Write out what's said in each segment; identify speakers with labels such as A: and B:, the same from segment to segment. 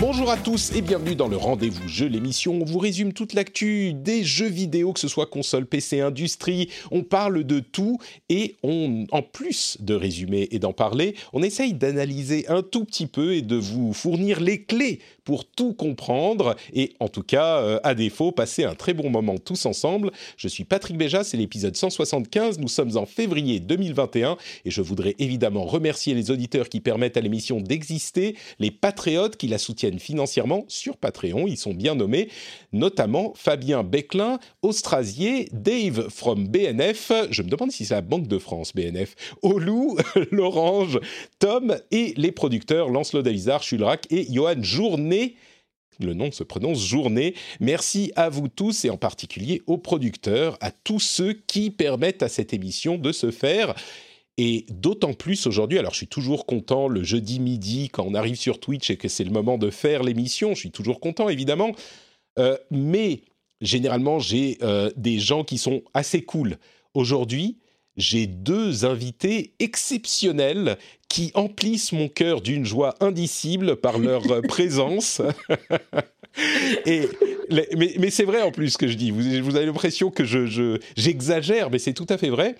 A: Bonjour à tous et bienvenue dans le rendez-vous jeu, l'émission. On vous résume toute l'actu des jeux vidéo, que ce soit console, PC, industrie. On parle de tout et on, en plus de résumer et d'en parler, on essaye d'analyser un tout petit peu et de vous fournir les clés pour tout comprendre et en tout cas, euh, à défaut, passer un très bon moment tous ensemble. Je suis Patrick Béja, c'est l'épisode 175. Nous sommes en février 2021 et je voudrais évidemment remercier les auditeurs qui permettent à l'émission d'exister, les patriotes qui la soutiennent financièrement sur Patreon. Ils sont bien nommés, notamment Fabien Beclin, Austrasier, Dave from BNF, je me demande si c'est la Banque de France BNF, Olou, Lorange, Tom et les producteurs Lancelot Davizard, Chulrac et Johan Journet le nom se prononce Journée. Merci à vous tous et en particulier aux producteurs, à tous ceux qui permettent à cette émission de se faire. Et d'autant plus aujourd'hui, alors je suis toujours content le jeudi midi quand on arrive sur Twitch et que c'est le moment de faire l'émission, je suis toujours content évidemment, Euh, mais généralement j'ai euh, des gens qui sont assez cool. Aujourd'hui, j'ai deux invités exceptionnels qui emplissent mon cœur d'une joie indicible par leur présence. Et mais mais c'est vrai en plus ce que je dis. Vous, vous avez l'impression que je, je- j'exagère, mais c'est tout à fait vrai.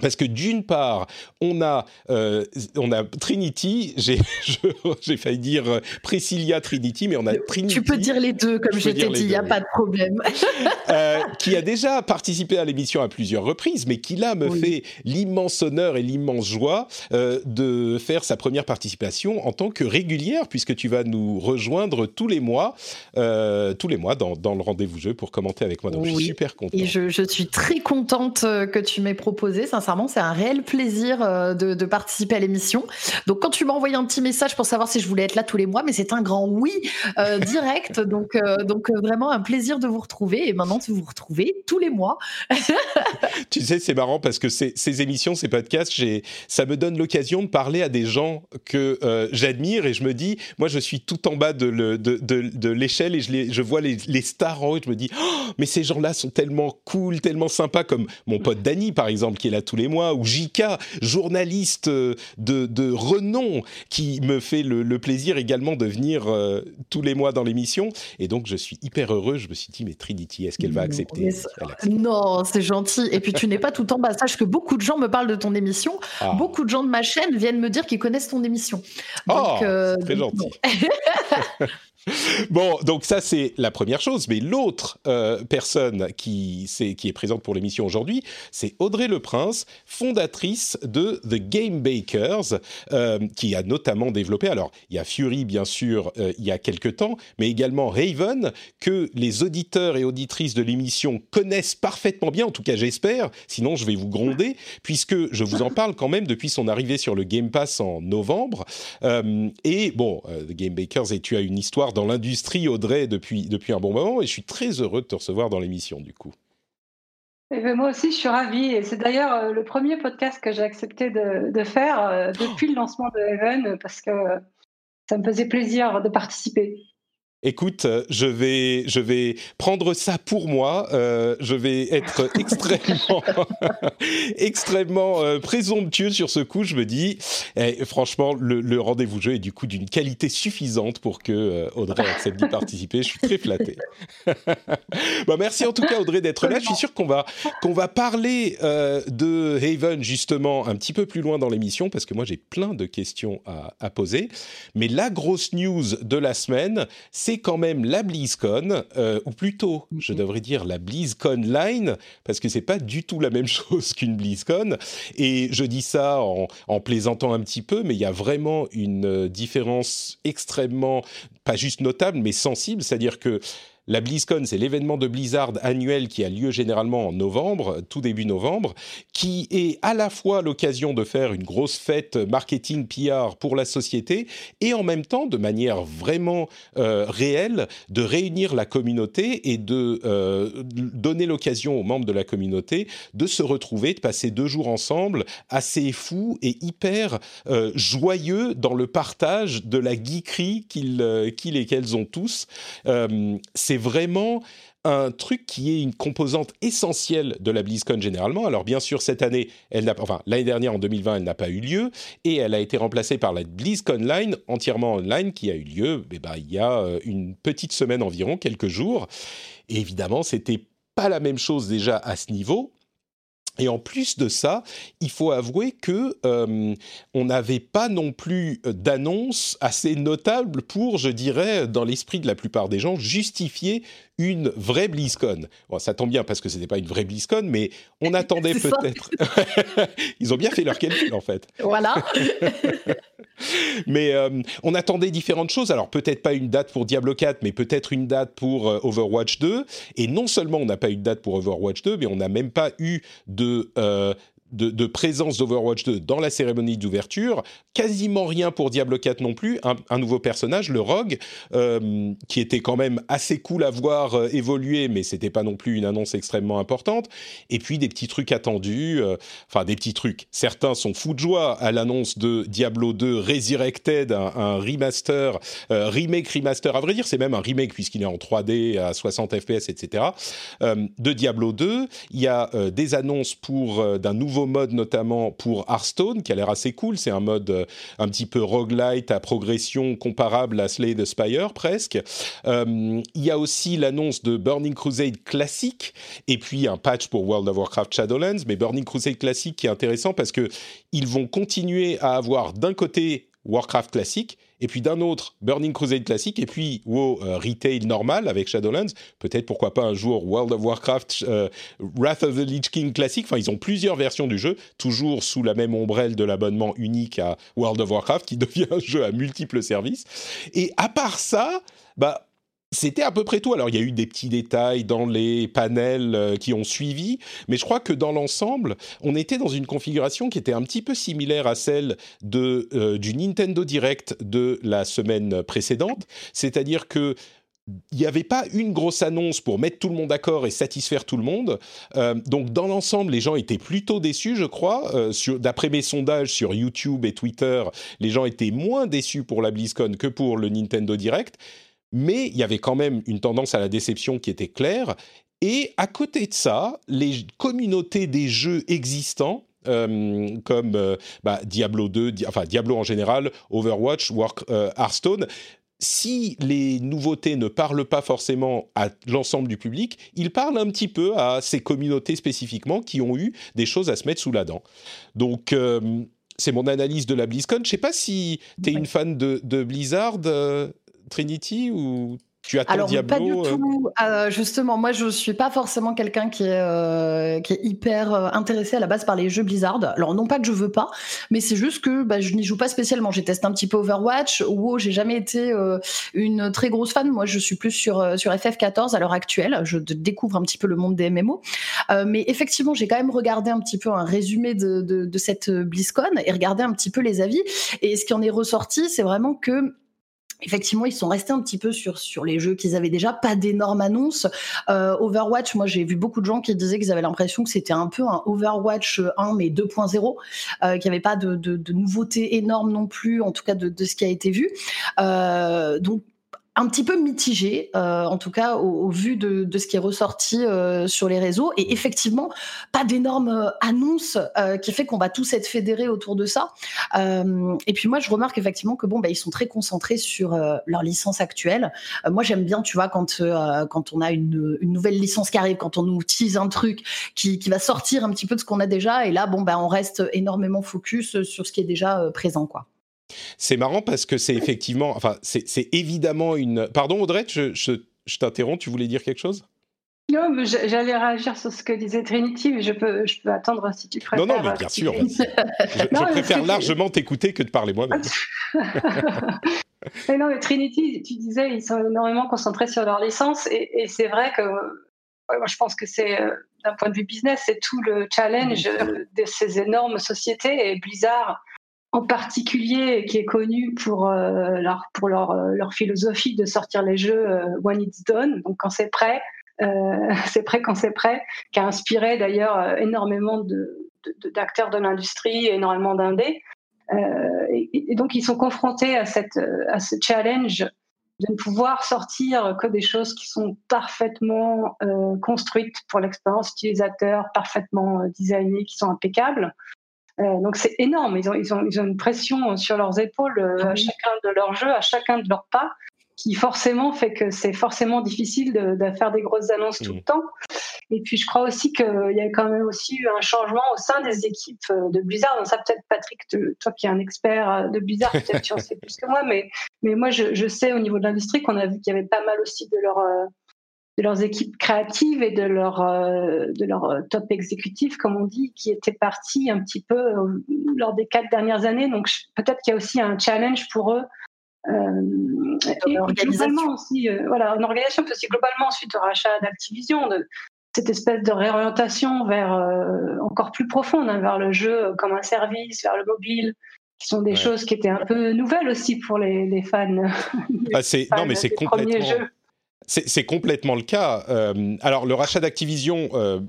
A: Parce que d'une part, on a, euh, on a Trinity, j'ai, failli dire euh, Priscilla Trinity, mais on a Trinity.
B: Tu peux dire les deux, comme
A: Je
B: je, t'ai dit, il n'y a pas de problème.
A: euh, qui a déjà participé à l'émission à plusieurs reprises, mais qui là me
B: Oui.
A: fait l'immense honneur et l'immense joie euh, de faire sa première participation en tant que régulière, puisque tu vas nous rejoindre tous les mois, tous les mois dans, dans le rendez-vous jeu pour commenter avec moi. Donc je suis super content.
B: Et je, je suis très contente que tu m'aies proposé. Sincèrement, c'est un réel plaisir euh, de, de participer à l'émission. Donc, quand tu m'as envoyé un petit message pour savoir si je voulais être là tous les mois, mais c'est un grand oui euh, direct. donc, euh, donc vraiment un plaisir de vous retrouver. Et maintenant, de vous retrouver tous les mois.
A: Tu sais, c'est marrant parce que ces, ces émissions, ces podcasts, ça me donne l'occasion de parler à des gens que euh, j'admire et je me dis, moi, je suis tout en bas de, le- de, de, de l'échelle et je, les, je vois les, les stars en haut et je me dis, Oh, mais ces gens-là sont tellement cool, tellement sympas, comme mon pote Dany, par exemple, qui est là tous les mois, ou Jika, journaliste euh, de, de renom, qui me fait le, le plaisir également de venir euh, tous les mois dans l'émission. Et donc, je suis hyper heureux. Je me suis dit, mais Trinity, est-ce qu'elle va accepter.
B: Non, c'est gentil. Et puis, tu n'es pas tout en bas. Sache que beaucoup de gens me parlent de ton émission.
A: Ah.
B: Beaucoup de gens de ma chaîne viennent me dire qu'ils connaissent ton émission.
A: Oh,
B: euh,
A: c'est très
B: donc,
A: gentil.
B: bon.
A: Donc ça c'est la première chose, mais l'autre euh, personne qui, est présente pour l'émission aujourd'hui, c'est Audrey Le Prince, fondatrice de The Game Bakers, euh, qui a notamment développé, alors il y a Fury bien sûr euh, il y a quelques temps, mais également Raven, que les auditeurs et auditrices de l'émission connaissent parfaitement bien, en tout cas j'espère, sinon je vais vous gronder, puisque je vous en parle quand même depuis son arrivée sur le Game Pass en novembre. Et bon, The Game Bakers, et tu as une histoire dans l'industrie, Audrey, depuis, depuis un bon moment, et je suis très heureux de te recevoir dans l'émission, du coup.
C: Eh ben, moi aussi, je suis ravie. Et c'est d'ailleurs euh, le premier podcast que j'ai accepté de, de faire euh, depuis le lancement de Heaven parce que ça me faisait plaisir de participer.
A: Écoute, euh, je vais, je vais prendre ça pour moi. euh, je vais être extrêmement, extrêmement euh, présomptueux sur ce coup. Je me dis, eh, franchement, le, le rendez-vous jeu est du coup d'une qualité suffisante pour que euh, Audrey accepte d'y participer. Je suis très flatté. Bon, merci en tout cas Audrey d'être là. Je suis sûr qu'on va qu'on va parler de Haven justement un petit peu plus loin dans l'émission parce que moi j'ai plein de questions à, à poser. Mais la grosse news de la semaine, c'est quand même la BlizzCon, euh, ou plutôt, je devrais dire la BlizzCon Line, parce que c'est pas du tout la même chose qu'une BlizzCon. Et je dis ça en, en plaisantant un petit peu, mais il y a vraiment une euh, différence extrêmement, pas juste notable, mais sensible. C'est-à-dire que la BlizzCon, c'est l'événement de Blizzard annuel qui a lieu généralement en novembre, tout début novembre, qui est à la fois l'occasion de faire une grosse fête marketing PR pour la société et en même temps, de manière vraiment euh, réelle, de réunir la communauté et de euh, donner l'occasion aux membres de la communauté de se retrouver, de passer deux jours ensemble, assez fous et hyper euh, joyeux dans le partage de la geekerie qu'ils et qu'elles ont tous. c'est vraiment un truc qui est une composante essentielle de la BlizzCon généralement. Alors bien sûr, cette année, elle n'a, enfin l'année dernière en 2020, elle n'a pas eu lieu et elle a été remplacée par la BlizzCon Line entièrement online qui a eu lieu eh ben, il y a euh, une petite semaine environ, quelques jours. Et évidemment, c'était pas la même chose déjà à ce niveau. Et en plus de ça, il faut avouer que euh, on n'avait pas non plus d'annonce assez notable pour, je dirais, dans l'esprit de la plupart des gens, justifier une vraie BlizzCon. Bon, ça tombe bien parce que ce n'était pas une vraie BlizzCon, mais on attendait peut-être. Ils ont bien fait leur calcul en fait.
B: Voilà.
A: mais euh, on attendait différentes choses. Alors peut-être pas une date pour Diablo 4, mais peut-être une date pour euh, Overwatch 2. Et non seulement on n'a pas eu de date pour Overwatch 2, mais on n'a même pas eu de euh, de, présence d'Overwatch 2 dans la cérémonie d'ouverture. Quasiment rien pour Diablo 4 non plus. Un, nouveau personnage, le Rogue, euh, qui était quand même assez cool à voir euh, évoluer, mais c'était pas non plus une annonce extrêmement importante. Et puis des petits trucs attendus, euh, enfin des petits trucs. Certains sont fous de joie à l'annonce de Diablo 2 Resurrected, un, remaster, remake remaster. À vrai dire, c'est même un remake puisqu'il est en 3D à 60 FPS, etc. de Diablo 2. Il y a des annonces pour d'un nouveau mode notamment pour Hearthstone qui a l'air assez cool. C'est un mode euh, un petit peu roguelite à progression comparable à Slay the Spire presque. Euh, il y a aussi l'annonce de Burning Crusade classique et puis un patch pour World of Warcraft Shadowlands. Mais Burning Crusade classique qui est intéressant parce que ils vont continuer à avoir d'un côté Warcraft classique et puis d'un autre Burning Crusade classique, et puis WoW euh, Retail normal avec Shadowlands, peut-être pourquoi pas un jour World of Warcraft euh, Wrath of the Lich King classique, enfin ils ont plusieurs versions du jeu, toujours sous la même ombrelle de l'abonnement unique à World of Warcraft, qui devient un jeu à multiples services. Et à part ça, bah c'était à peu près tout. Alors, il y a eu des petits détails dans les panels euh, qui ont suivi, mais je crois que dans l'ensemble, on était dans une configuration qui était un petit peu similaire à celle de, euh, du Nintendo Direct de la semaine précédente. C'est-à-dire que il n'y avait pas une grosse annonce pour mettre tout le monde d'accord et satisfaire tout le monde. Euh, donc, dans l'ensemble, les gens étaient plutôt déçus, je crois. D'après mes sondages sur YouTube et Twitter, les gens étaient moins déçus pour la BlizzCon que pour le Nintendo Direct mais il y avait quand même une tendance à la déception qui était claire. Et à côté de ça, les communautés des jeux existants, euh, comme euh, bah, Diablo 2, enfin Diablo en général, Overwatch, Work, euh, Hearthstone, si les nouveautés ne parlent pas forcément à l'ensemble du public, ils parlent un petit peu à ces communautés spécifiquement qui ont eu des choses à se mettre sous la dent. Donc, c'est mon analyse de la BlizzCon. Je ne sais pas si tu es une fan de, de Blizzard, Trinity ou tu attends
B: Alors,
A: Diablo
B: pas du euh tout. Euh, justement, moi, je suis pas forcément quelqu'un qui est euh, qui est hyper intéressé à la base par les jeux Blizzard. Alors, non pas que je veux pas, mais c'est juste que bah, je n'y joue pas spécialement. J'ai testé un petit peu Overwatch. WoW, j'ai jamais été une très grosse fan. Moi, je suis plus sur sur FF14 à l'heure actuelle. Je découvre un petit peu le monde des MMO. mais effectivement, j'ai quand même regardé un petit peu un résumé de, de, de cette BlizzCon et regardé un petit peu les avis. Et ce qui en est ressorti, c'est vraiment que Effectivement, ils sont restés un petit peu sur sur les jeux qu'ils avaient déjà, pas d'énormes annonces. Euh, Overwatch, moi j'ai vu beaucoup de gens qui disaient qu'ils avaient l'impression que c'était un peu un Overwatch 1 mais 2.0, euh, qu'il n'y avait pas de, de, de nouveautés énormes non plus, en tout cas de, de ce qui a été vu. Euh, donc un petit peu mitigé, euh, en tout cas au, vu de, ce qui est ressorti euh, sur les réseaux. Et effectivement, pas d'énormes euh, annonces qui fait qu'on va tous être fédérés autour de ça. et puis moi, je remarque effectivement que bon, bah, ils sont très concentrés sur leur licence actuelle. moi, j'aime bien, tu vois, quand quand on a une, nouvelle licence qui arrive, quand on nous tease un truc qui, qui va sortir un petit peu de ce qu'on a déjà. Et là, bon, bah, on reste énormément focus sur ce qui est déjà présent, quoi.
A: C'est marrant parce que c'est effectivement, enfin, c'est évidemment une. Pardon, Audrey, je, je, t'interromps. Tu voulais dire quelque chose?
C: Non, j'allais réagir sur ce que disait Trinity, mais je peux, je peux attendre si tu préfères.
A: Non, non, mais bien sûr. je, préfère largement t'écouter que de parler moi-même.
C: Mais non, mais Trinity, tu disais, ils sont énormément concentrés sur leur licence, et, c'est vrai que moi, je pense que c'est, euh, d'un point de vue business, c'est tout le challenge de ces énormes sociétés, et Blizzard en particulier, qui est connu pour, euh, leur, pour leur, euh, leur, philosophie de sortir les jeux when it's done, donc quand c'est prêt, c'est prêt quand c'est prêt, qui a inspiré d'ailleurs énormément d'acteurs de, de l'industrie, énormément d'indés. Euh, et, donc, ils sont confrontés à, cette, à ce challenge de ne pouvoir sortir que des choses qui sont parfaitement euh, construites pour l'expérience utilisateur, parfaitement euh, designées, qui sont impeccables. Donc c'est énorme, ils ont, ils, ont, ils ont une pression sur leurs épaules à chacun de leurs jeux, à chacun de leurs pas, qui forcément fait que c'est forcément difficile de, de, faire des grosses annonces tout le mmh. temps. Et puis je crois aussi qu'il y a quand même aussi eu un changement au sein des équipes euh, de Blizzard. Donc ça peut-être Patrick, toi qui es un expert euh, de Blizzard, peut-être tu en sais plus que moi, mais, mais moi je, je sais au niveau de l'industrie qu'on a vu qu'il y avait pas mal aussi de leur euh, de leurs équipes créatives et de leur de leur top exécutif, comme on dit, qui étaient partis un petit peu lors des quatre dernières années. Donc peut-être qu'il y a aussi un challenge pour eux euh, et globalement aussi, euh, voilà, une organisation, aussi globalement, suite au rachat d'Activision, de cette espèce de réorientation vers euh, encore plus profonde, hein, vers le jeu comme un service, vers le mobile, qui sont des choses qui étaient un peu nouvelles aussi pour les, les fans.
A: Ah, non, mais c'est complètement. C'est complètement le cas. Euh, alors, le rachat d'Activision, euh,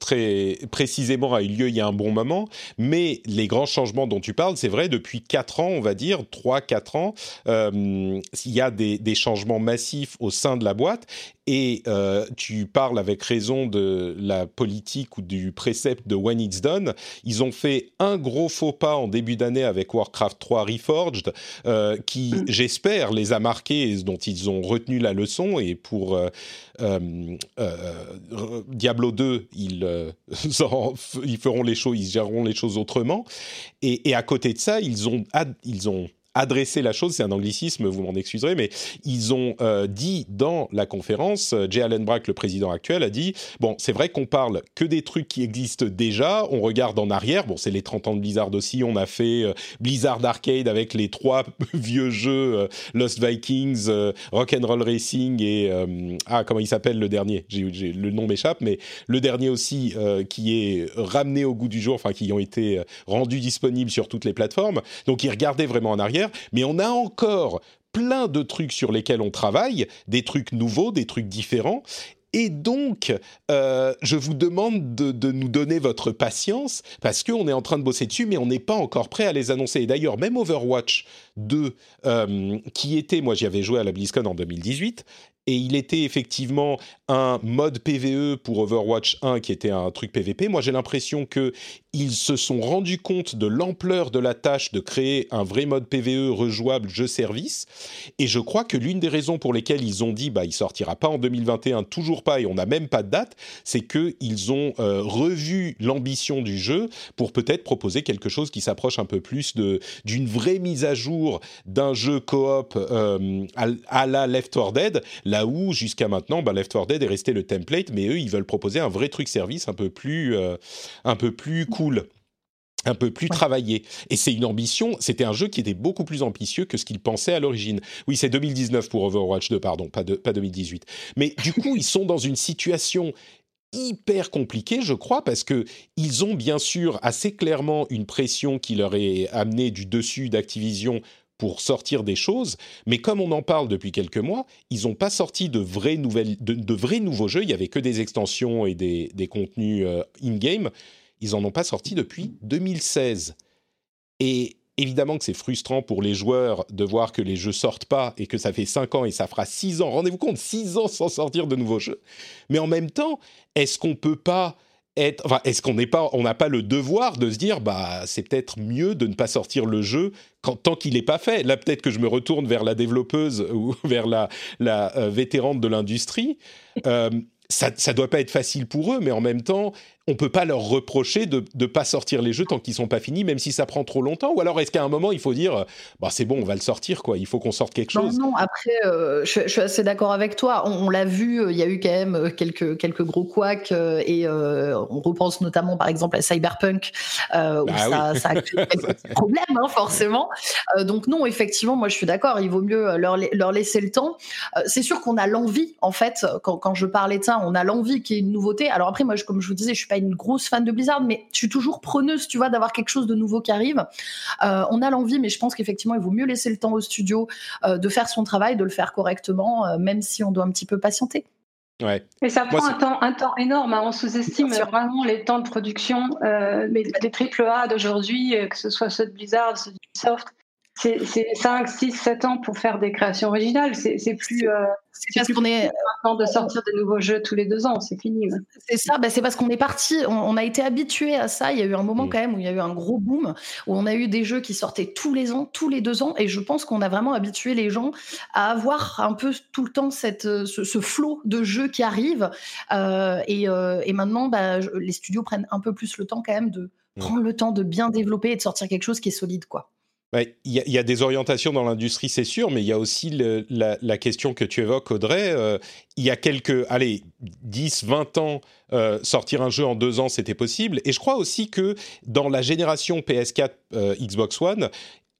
A: très précisément, a eu lieu il y a un bon moment, mais les grands changements dont tu parles, c'est vrai, depuis 4 ans, on va dire, 3-4 ans, euh, il y a des, des, changements massifs au sein de la boîte, et euh, tu parles avec raison de la politique ou du précepte de When It's Done. Ils ont fait un gros faux pas en début d'année avec Warcraft 3 Reforged, euh, qui, mm. j'espère, les a marqués et dont ils ont retenu la leçon. Et pour euh, Diablo 2, ils, ils feront les choses, ils géreront les choses autrement. Et, et à côté de ça, ils ont, ils ont adresser la chose, c'est un anglicisme, vous m'en excuserez, mais ils ont euh, dit dans la conférence, euh, Jay Allen Brack, le président actuel, a dit bon, c'est vrai qu'on parle que des trucs qui existent déjà, on regarde en arrière, bon, c'est les 30 ans de Blizzard aussi, on a fait euh, Blizzard Arcade avec les trois vieux jeux Lost Vikings, Rock and Roll Racing et ah comment il s'appelle le dernier, le nom m'échappe, mais le dernier aussi qui est ramené au goût du jour, enfin qui ont été rendus disponibles sur toutes les plateformes, donc ils regardaient vraiment en arrière mais on a encore plein de trucs sur lesquels on travaille, des trucs nouveaux, des trucs différents. Et donc, euh, je vous demande de, nous donner votre patience parce qu'on est en train de bosser dessus, mais on n'est pas encore prêt à les annoncer. Et d'ailleurs, même Overwatch 2, euh, qui était, moi j'y avais joué à la BlizzCon en 2018, et il était effectivement un mode PVE pour Overwatch 1 qui était un truc PVP. Moi, j'ai l'impression que ils se sont rendus compte de l'ampleur de la tâche de créer un vrai mode PVE rejouable jeu-service. Et je crois que l'une des raisons pour lesquelles ils ont dit bah il sortira pas en 2021, toujours pas, et on n'a même pas de date, c'est que ils ont euh, revu l'ambition du jeu pour peut-être proposer quelque chose qui s'approche un peu plus d'une vraie mise à jour d'un jeu coop euh, à, la Left 4 Dead, là où jusqu'à maintenant bah, Left 4 Dead est resté le template, mais eux ils veulent proposer un vrai truc service un peu plus euh, un peu plus cool un peu plus travaillé. Et c'est une ambition, c'était un jeu qui était beaucoup plus ambitieux que ce qu'ils pensaient à l'origine. Oui, c'est 2019 pour Overwatch 2, pardon, pas, de, pas 2018. Mais du coup, ils sont dans une situation hyper compliquée, je crois, parce que ils ont bien sûr assez clairement une pression qui leur est amenée du dessus d'Activision pour sortir des choses, mais comme on en parle depuis quelques mois, ils n'ont pas sorti de vrais, nouvelles, de, vrais nouveaux jeux, il n'y avait que des extensions et des, contenus euh, in-game ils n'en ont pas sorti depuis 2016. Et évidemment que c'est frustrant pour les joueurs de voir que les jeux sortent pas et que ça fait 5 ans et ça fera 6 ans, rendez-vous compte, 6 ans sans sortir de nouveaux jeux. Mais en même temps, est-ce qu'on peut pas être, enfin, est-ce qu'on n'est pas, n'a pas le devoir de se dire, bah, c'est peut-être mieux de ne pas sortir le jeu tant qu'il n'est pas fait. Là, peut-être que je me retourne vers la développeuse ou vers la, la euh, vétérante de l'industrie. Euh, ça, ça doit pas être facile pour eux, mais en même temps, on peut pas leur reprocher de ne pas sortir les jeux tant qu'ils sont pas finis, même si ça prend trop longtemps. Ou alors est-ce qu'à un moment il faut dire, bah c'est bon, on va le sortir quoi. Il faut qu'on sorte quelque chose.
B: Non, non. Après, euh, je, suis assez d'accord avec toi. On, l'a vu, euh, il y a eu quand même euh, quelques quelques gros couacs et on repense notamment par exemple à Cyberpunk où ah ça, a créé quelques problèmes hein, forcément. donc non, effectivement, moi je suis d'accord. Il vaut mieux leur leur laisser le temps. c'est sûr qu'on a l'envie en fait. Quand, quand je parlais de ça, on a l'envie qu'il y ait une nouveauté. Alors après, moi, je, comme je vous disais, je suis pas une grosse fan de Blizzard, mais je suis toujours preneuse, tu vois, d'avoir quelque chose de nouveau qui arrive. Euh, on a l'envie, mais je pense qu'effectivement, il vaut mieux laisser le temps au studio euh, de faire son travail, de le faire correctement, euh, même si on doit un petit peu patienter.
A: Ouais.
C: Et ça prend un temps, un temps énorme. Hein. On sous-estime vraiment les temps de production. mais les triple A d'aujourd'hui, que ce soit ceux de Blizzard, ceux de Ubisoft, c'est 5, 6, 7 ans pour faire des créations originales. C'est plus. Euh, c'est parce qu'on est. Maintenant de sortir des nouveaux jeux tous les deux ans, c'est fini.
B: C'est ça, bah c'est parce qu'on est parti, on, a été habitué à ça. Il y a eu un moment mm. quand même où il y a eu un gros boom, où on a eu des jeux qui sortaient tous les ans, tous les deux ans. Et je pense qu'on a vraiment habitué les gens à avoir un peu tout le temps cette, ce, flot de jeux qui arrivent. Euh, et, euh, et, maintenant, bah, les studios prennent un peu plus le temps quand même de mm. prendre le temps de bien développer et de sortir quelque chose qui est solide, quoi.
A: Il y, a des orientations dans l'industrie, c'est sûr, mais il y a aussi la, question que tu évoques, Audrey. Euh, il y a quelques, allez, 10, 20 ans, euh, sortir un jeu en deux ans, c'était possible. Et je crois aussi que dans la génération PS4, euh, Xbox One,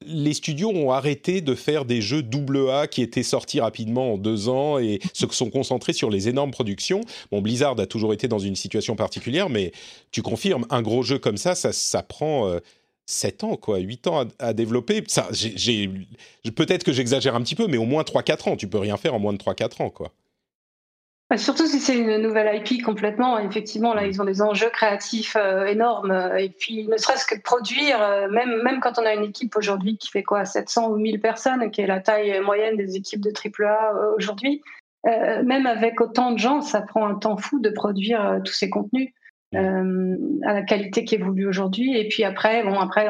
A: les studios ont arrêté de faire des jeux double A qui étaient sortis rapidement en deux ans et se sont concentrés sur les énormes productions. Bon, Blizzard a toujours été dans une situation particulière, mais tu confirmes, un gros jeu comme ça, ça prend 7 ans, quoi, 8 ans à, développer. Ça, j'ai, peut-être que j'exagère un petit peu, mais au moins 3-4 ans. Tu peux rien faire en moins de 3-4 ans, quoi.
C: Bah, surtout si c'est une nouvelle IP complètement, effectivement, là, mm. ils ont des enjeux créatifs euh, énormes. Et puis, ne serait-ce que produire, euh, même, même quand on a une équipe aujourd'hui qui fait quoi, 700 ou 1000 personnes, qui est la taille moyenne des équipes de AAA euh, aujourd'hui, même avec autant de gens, ça prend un temps fou de produire tous ces contenus. Euh, à la qualité qui évolue aujourd'hui. Et puis après, bon, après,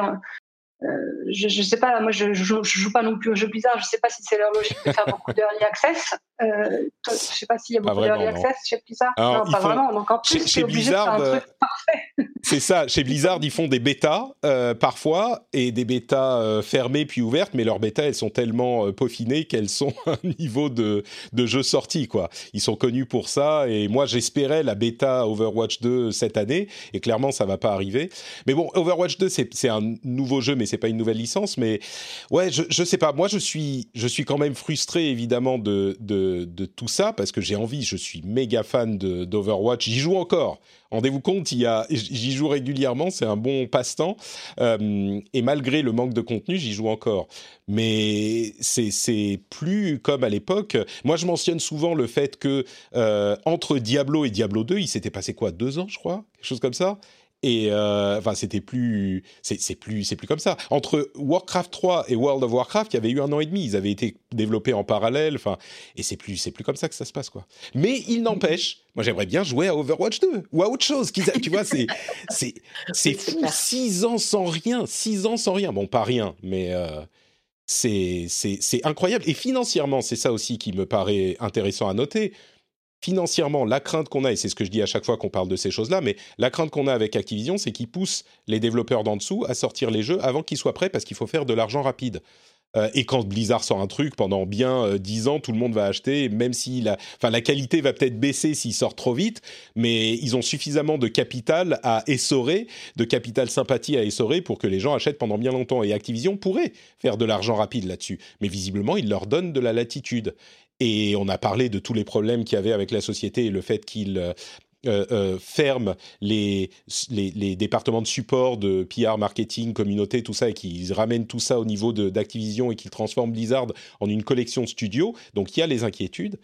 C: je, je sais pas, moi je, je, joue pas non plus aux jeux bizarres, je sais pas si c'est leur logique de faire beaucoup d'early access. Euh, je sais pas s'il y a beaucoup d'early access chez Blizzard. non, pas vraiment. Donc en plus, chez, Blizzard, euh,
A: c'est ça. Chez Blizzard, ils font des bêtas euh, parfois et des bêtas euh, fermées puis ouvertes, mais leurs bêtas elles sont tellement peaufinées qu'elles sont à un niveau de, de jeu sorti quoi. Ils sont connus pour ça et moi j'espérais la bêta Overwatch 2 cette année et clairement ça va pas arriver. Mais bon, Overwatch 2 c'est un nouveau jeu mais c'est pas une nouvelle licence. Mais ouais, je, je sais pas. Moi, je suis, je suis quand même frustré évidemment de, de, tout ça parce que j'ai envie. Je suis méga fan d'Overwatch. J'y joue encore. Rendez-vous compte, j'y joue régulièrement. C'est un bon passe-temps. Euh, et malgré le manque de contenu, j'y joue encore. Mais c'est plus comme à l'époque. Moi, je mentionne souvent le fait que euh, entre Diablo et Diablo 2, il s'était passé quoi Deux ans, je crois? Quelque chose comme ça? Et euh, enfin, c'était plus, c'est plus, c'est plus comme ça. Entre Warcraft 3 et World of Warcraft, il y avait eu un an et demi. Ils avaient été développés en parallèle. Enfin, et c'est plus, c'est plus comme ça que ça se passe, quoi. Mais il n'empêche, moi, j'aimerais bien jouer à Overwatch 2 ou à autre chose. Tu vois, c'est, c'est, c'est fou. Six ans sans rien, six ans sans rien. Bon, pas rien, mais. Euh, c'est incroyable. Et financièrement, c'est ça aussi qui me paraît intéressant à noter financièrement, la crainte qu'on a, et c'est ce que je dis à chaque fois qu'on parle de ces choses-là, mais la crainte qu'on a avec Activision, c'est qu'ils poussent les développeurs d'en dessous à sortir les jeux avant qu'ils soient prêts parce qu'il faut faire de l'argent rapide. Euh, et quand Blizzard sort un truc, pendant bien 10 euh, ans, tout le monde va acheter, même si la qualité va peut-être baisser s'il sort trop vite, mais ils ont suffisamment de capital à essorer, de capital sympathie à essorer pour que les gens achètent pendant bien longtemps. Et Activision pourrait faire de l'argent rapide là-dessus. Mais visiblement, ils leur donnent de la latitude. Et on a parlé de tous les problèmes qu'il y avait avec la société et le fait qu'ils euh, euh, euh ferment les, départements de support de PR, marketing, communauté, tout ça, et qu'ils ramènent tout ça au niveau d'Activision et qu'ils transforment Blizzard en une collection studio. Donc il y a les inquiétudes.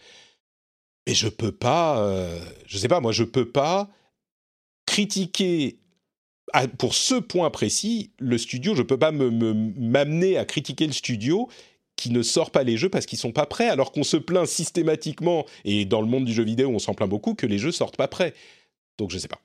A: Mais je peux pas, euh, je sais pas, moi je peux pas critiquer pour ce point précis le studio. Je peux pas m'amener à critiquer le studio qui ne sort pas les jeux parce qu'ils sont pas prêts, alors qu'on se plaint systématiquement, et dans le monde du jeu vidéo, on s'en plaint beaucoup, que les jeux sortent pas prêts. Donc je sais pas.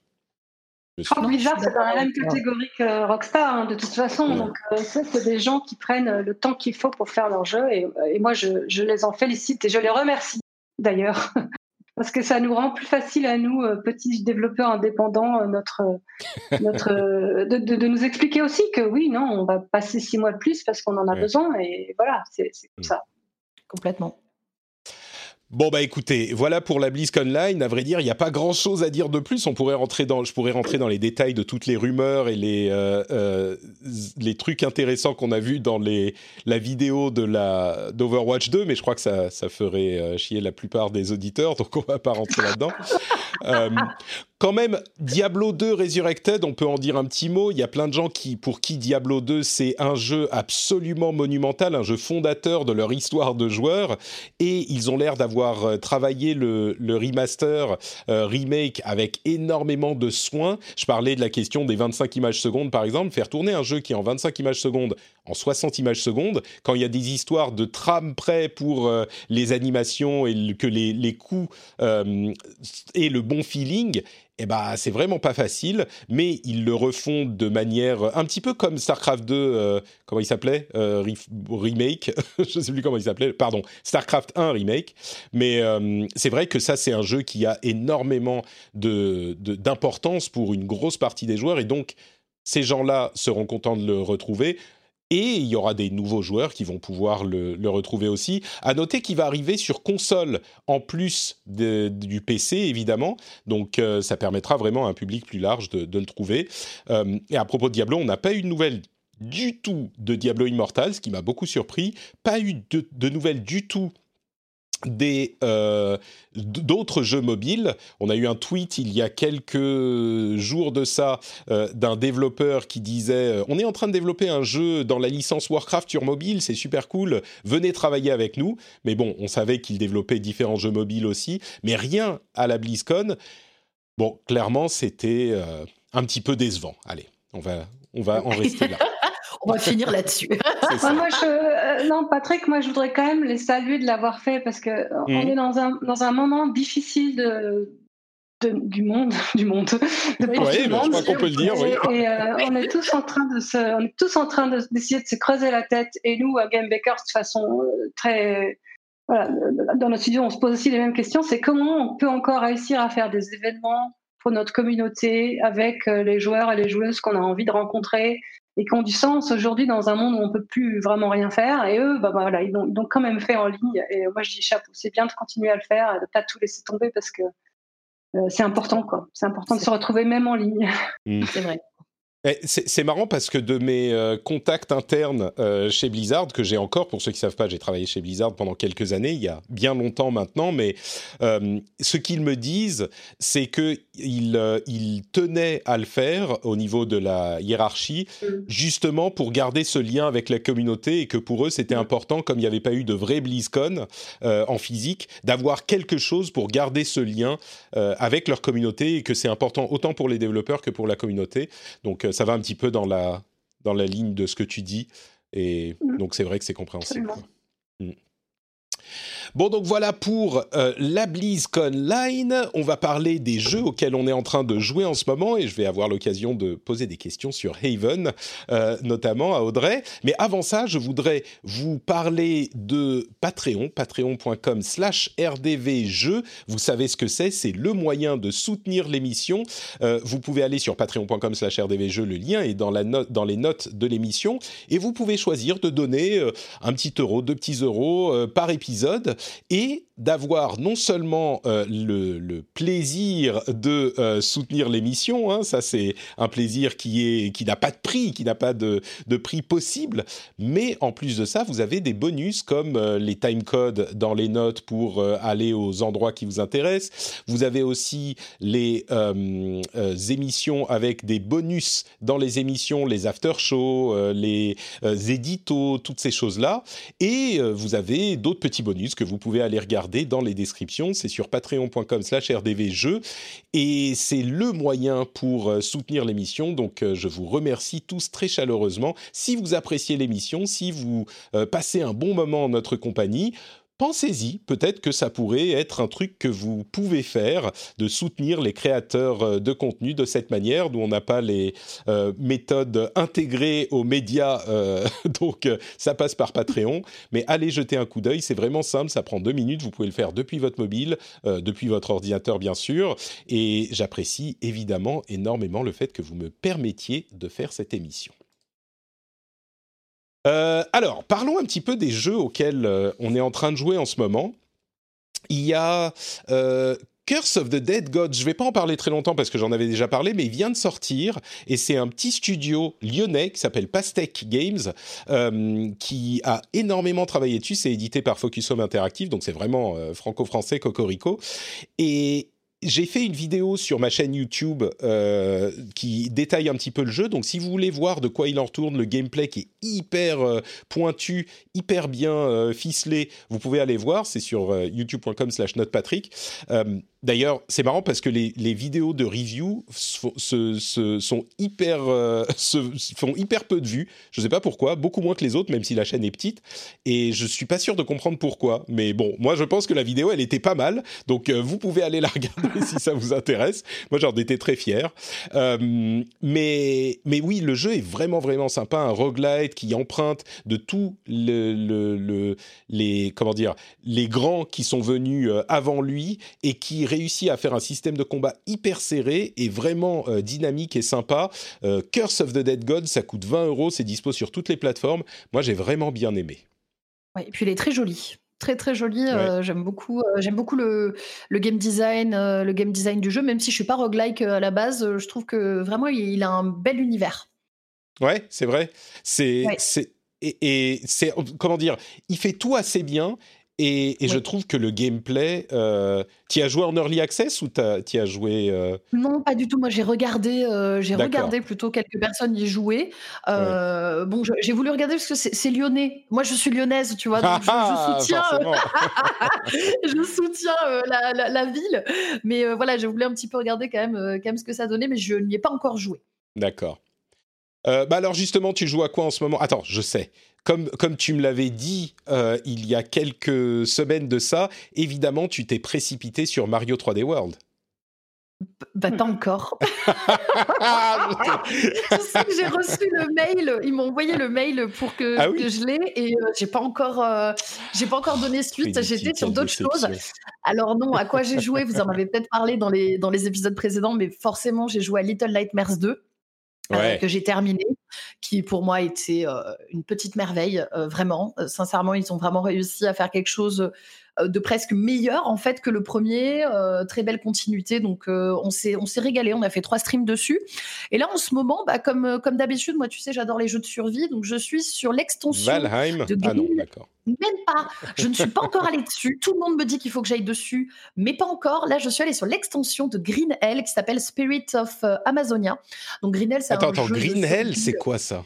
C: Blizzard, c'est dans la même catégorie que Rockstar, hein, de toute façon. Donc, euh, ça, c'est des gens qui prennent le temps qu'il faut pour faire leur jeu. Et, moi, je, je, les en félicite et je les remercie, d'ailleurs. parce que ça nous rend plus facile à nous, petits développeurs indépendants, notre, notre, de, de, nous expliquer aussi que oui, non, on va passer six mois de plus parce qu'on en a besoin et voilà, c'est comme mm. ça.
B: Complètement.
A: Bon bah écoutez, voilà pour la BlizzCon Line. À vrai dire, il n'y a pas grand-chose à dire de plus. On pourrait rentrer dans, je pourrais rentrer dans les détails de toutes les rumeurs et les euh, euh, les trucs intéressants qu'on a vus dans les la vidéo de la d'Overwatch 2, mais je crois que ça ça ferait euh, chier la plupart des auditeurs, donc on va pas rentrer là-dedans. Quand même, Diablo 2 Resurrected, on peut en dire un petit mot. Il y a plein de gens qui, pour qui Diablo 2 c'est un jeu absolument monumental, un jeu fondateur de leur histoire de joueurs, et ils ont l'air d'avoir euh, travaillé le, remaster, euh, remake avec énormément de soin. Je parlais de la question des 25 images secondes, par exemple, faire tourner un jeu qui est en 25 images secondes en 60 images secondes, quand il y a des histoires de trame près pour euh, les animations et que les, les coups aient le bon feeling, eh ben, c'est vraiment pas facile, mais ils le refont de manière un petit peu comme StarCraft 2, euh, comment il s'appelait euh, Remake, je sais plus comment il s'appelait, pardon, StarCraft 1 Remake. Mais euh, c'est vrai que ça, c'est un jeu qui a énormément d'importance de, pour une grosse partie des joueurs, et donc ces gens-là seront contents de le retrouver. Et il y aura des nouveaux joueurs qui vont pouvoir le, retrouver aussi. À noter qu'il va arriver sur console en plus du PC, évidemment. Donc euh, ça permettra vraiment à un public plus large de, le trouver. Euh, et à propos de Diablo, on n'a pas eu de nouvelles du tout de Diablo Immortal, ce qui m'a beaucoup surpris. Pas eu de nouvelles du tout des euh, d'autres jeux mobiles. On a eu un tweet il y a quelques jours de ça euh, d'un développeur qui disait euh, on est en train de développer un jeu dans la licence Warcraft sur mobile, c'est super cool, venez travailler avec nous. Mais bon, on savait qu'il développait différents jeux mobiles aussi, mais rien à la BlizzCon. Bon, clairement, c'était un petit peu décevant. Allez, on va on va en rester là.
B: On va finir là-dessus.
C: moi, je, euh, non, Patrick, moi, je voudrais quand même les saluer de l'avoir fait parce que euh, on mhm. est dans un, dans un moment difficile de, du monde, du monde.
A: oui, je crois qu'on peut le dire. Oui.
C: Et, euh, on est tous en train de se, on est tous en train d'essayer de, se creuser la tête. Et nous, à Game Bakers, de façon très, voilà, dans notre studio, on se pose aussi les mêmes questions. C'est comment on peut encore réussir à faire des événements pour notre communauté avec les joueurs et les joueuses qu'on a envie de rencontrer, et qui ont du sens aujourd'hui dans un monde où on peut plus vraiment rien faire. Et eux, bah, bah voilà, ils l'ont quand même fait en ligne. Et moi, je dis chapeau, c'est bien de continuer à le faire et de pas tout laisser tomber parce que euh, c'est important, quoi. C'est important de se retrouver même en ligne.
B: Mmh. C'est vrai.
A: Eh, c'est marrant parce que de mes euh, contacts internes euh, chez Blizzard, que j'ai encore, pour ceux qui ne savent pas, j'ai travaillé chez Blizzard pendant quelques années, il y a bien longtemps maintenant, mais euh, ce qu'ils me disent, c'est qu'ils ils tenaient à le faire au niveau de la hiérarchie, mm. justement pour garder ce lien avec la communauté et que pour eux, c'était mm. important, comme il n'y avait pas eu de vrai BlizzCon en physique, d'avoir quelque chose pour garder ce lien avec leur communauté et que c'est important autant pour les développeurs que pour la communauté. Donc, ça va un petit peu dans la, dans la ligne de ce que tu dis. Et mm. donc, c'est vrai que c'est compréhensible. Bon, donc voilà pour euh, la BlizzCon Line. On va parler des jeux auxquels on est en train de jouer en ce moment et je vais avoir l'occasion de poser des questions sur Haven, euh, notamment à Audrey. Mais avant ça, je voudrais vous parler de Patreon, patreon.com slash rdvjeux. Vous savez ce que c'est, c'est le moyen de soutenir l'émission. Euh, vous pouvez aller sur patreon.com slash rdvjeux, le lien est dans, la note, dans les notes de l'émission et vous pouvez choisir de donner un petit euro, deux petits euros par épisode et d'avoir non seulement euh, le, plaisir de euh, soutenir l'émission, hein, ça c'est un plaisir qui est qui n'a pas de prix, qui n'a pas de, de, prix possible, mais en plus de ça, vous avez des bonus comme euh, les time codes dans les notes pour aller aux endroits qui vous intéressent. Vous avez aussi les émissions avec des bonus dans les émissions, les after shows, les éditos, toutes ces choses là, et vous avez d'autres petits bonus que vous pouvez aller regarder dans les descriptions. C'est sur patreon.com slash rdvjeux et c'est le moyen pour euh, soutenir l'émission. Donc euh, je vous remercie tous très chaleureusement. Si vous appréciez l'émission, si vous euh, passez un bon moment en notre compagnie, pensez-y, peut-être que ça pourrait être un truc que vous pouvez faire, de soutenir les créateurs euh, de contenu de cette manière, d'où on n'a pas les euh, méthodes intégrées aux médias, euh, donc ça passe par Patreon. Mais allez jeter un coup d'œil, c'est vraiment simple, ça prend deux minutes, vous pouvez le faire depuis votre mobile, depuis votre ordinateur bien sûr, et j'apprécie évidemment énormément le fait que vous me permettiez de faire cette émission. Euh, alors, parlons un petit peu des jeux auxquels euh, on est en train de jouer en ce moment. Il y a euh, Curse of the Dead Gods, je ne vais pas en parler très longtemps parce que j'en avais déjà parlé, mais il vient de sortir et c'est un petit studio lyonnais qui s'appelle Pastec Games qui a énormément travaillé dessus. C'est édité par Focus Home Interactive, donc c'est vraiment franco-français, cocorico. Et j'ai fait une vidéo sur ma chaîne YouTube euh, qui détaille un petit peu le jeu. Donc, si vous voulez voir de quoi il en retourne, le gameplay qui est hyper euh, pointu, hyper bien euh, ficelé, vous pouvez aller voir. C'est sur youtube.com/slash notepatrick. D'ailleurs, c'est marrant parce que les, vidéos de review se, sont hyper, se font hyper peu de vues. Je ne sais pas pourquoi, beaucoup moins que les autres, même si la chaîne est petite. Et je suis pas sûr de comprendre pourquoi. Mais bon, moi, je pense que la vidéo, elle était pas mal. Donc, vous pouvez aller la regarder si ça vous intéresse. Moi, j'en étais très fier. Euh, mais, mais oui, le jeu est vraiment, vraiment sympa. Un roguelite qui emprunte de tous le, les, les grands qui sont venus euh, avant lui et qui réussit à faire un système de combat hyper serré et vraiment euh, dynamique et sympa. Curse of the Dead God, ça coûte 20 euros. C'est dispo sur toutes les plateformes. Moi, j'ai vraiment bien aimé.
B: Ouais, et puis il est très joli très très joli. Euh, j'aime beaucoup, euh, j'aime beaucoup le, le game design, euh, le game design du jeu. Même si je suis pas roguelike à la base, je trouve que vraiment il, a un bel univers.
A: Ouais, c'est vrai. C'est et, et c'est comment dire, il fait tout assez bien et, je trouve que le gameplay, euh, tu as joué en early access ou tu as joué euh?
B: Non, pas du tout. Moi, j'ai regardé, euh, j'ai regardé plutôt quelques personnes y jouer. Euh, Bon, j'ai voulu regarder parce que c'est lyonnais. Moi, je suis lyonnaise, tu vois, donc je, ah, soutiens, je soutiens la, la, la, ville. Mais voilà, je voulais un petit peu regarder quand même, quand même ce que ça donnait, mais je n'y ai pas encore joué.
A: D'accord. bah alors justement, tu joues à quoi en ce moment? Attends, je sais comme, comme tu me l'avais dit euh, il y a quelques semaines de ça, évidemment, tu t'es précipité sur Mario 3D World.
B: Bah, pas encore. tu sais que j'ai reçu le mail, ils m'ont envoyé le mail pour que, ah je l'ai et euh, j'ai pas encore, euh, j'ai pas encore donné suite. J'étais sur d'autres choses. Alors non, à quoi j'ai joué? Vous en avez peut-être parlé dans les dans les épisodes précédents, mais forcément j'ai joué à Little Nightmares 2. Que j'ai terminé qui pour moi était une petite merveille, vraiment. sincèrement, ils ont vraiment réussi à faire quelque chose de presque meilleur en fait que le premier. très belle continuité, donc on s'est on s'est régalé. On a fait trois streams dessus. Et là, en ce moment, bah, comme comme d'habitude, moi, tu sais, j'adore les jeux de survie, donc je suis sur l'extension
A: Valheim.
B: de
A: Ah non, d'accord.
B: Même pas. Je ne suis pas encore allée dessus. Tout le monde me dit qu'il faut que j'aille dessus, mais pas encore. Là, je suis allée sur l'extension de Green Hell qui s'appelle Spirit of Amazonia. Donc Green Hell, c'est un
A: attends, attends, Green Hell, c'est quoi ça?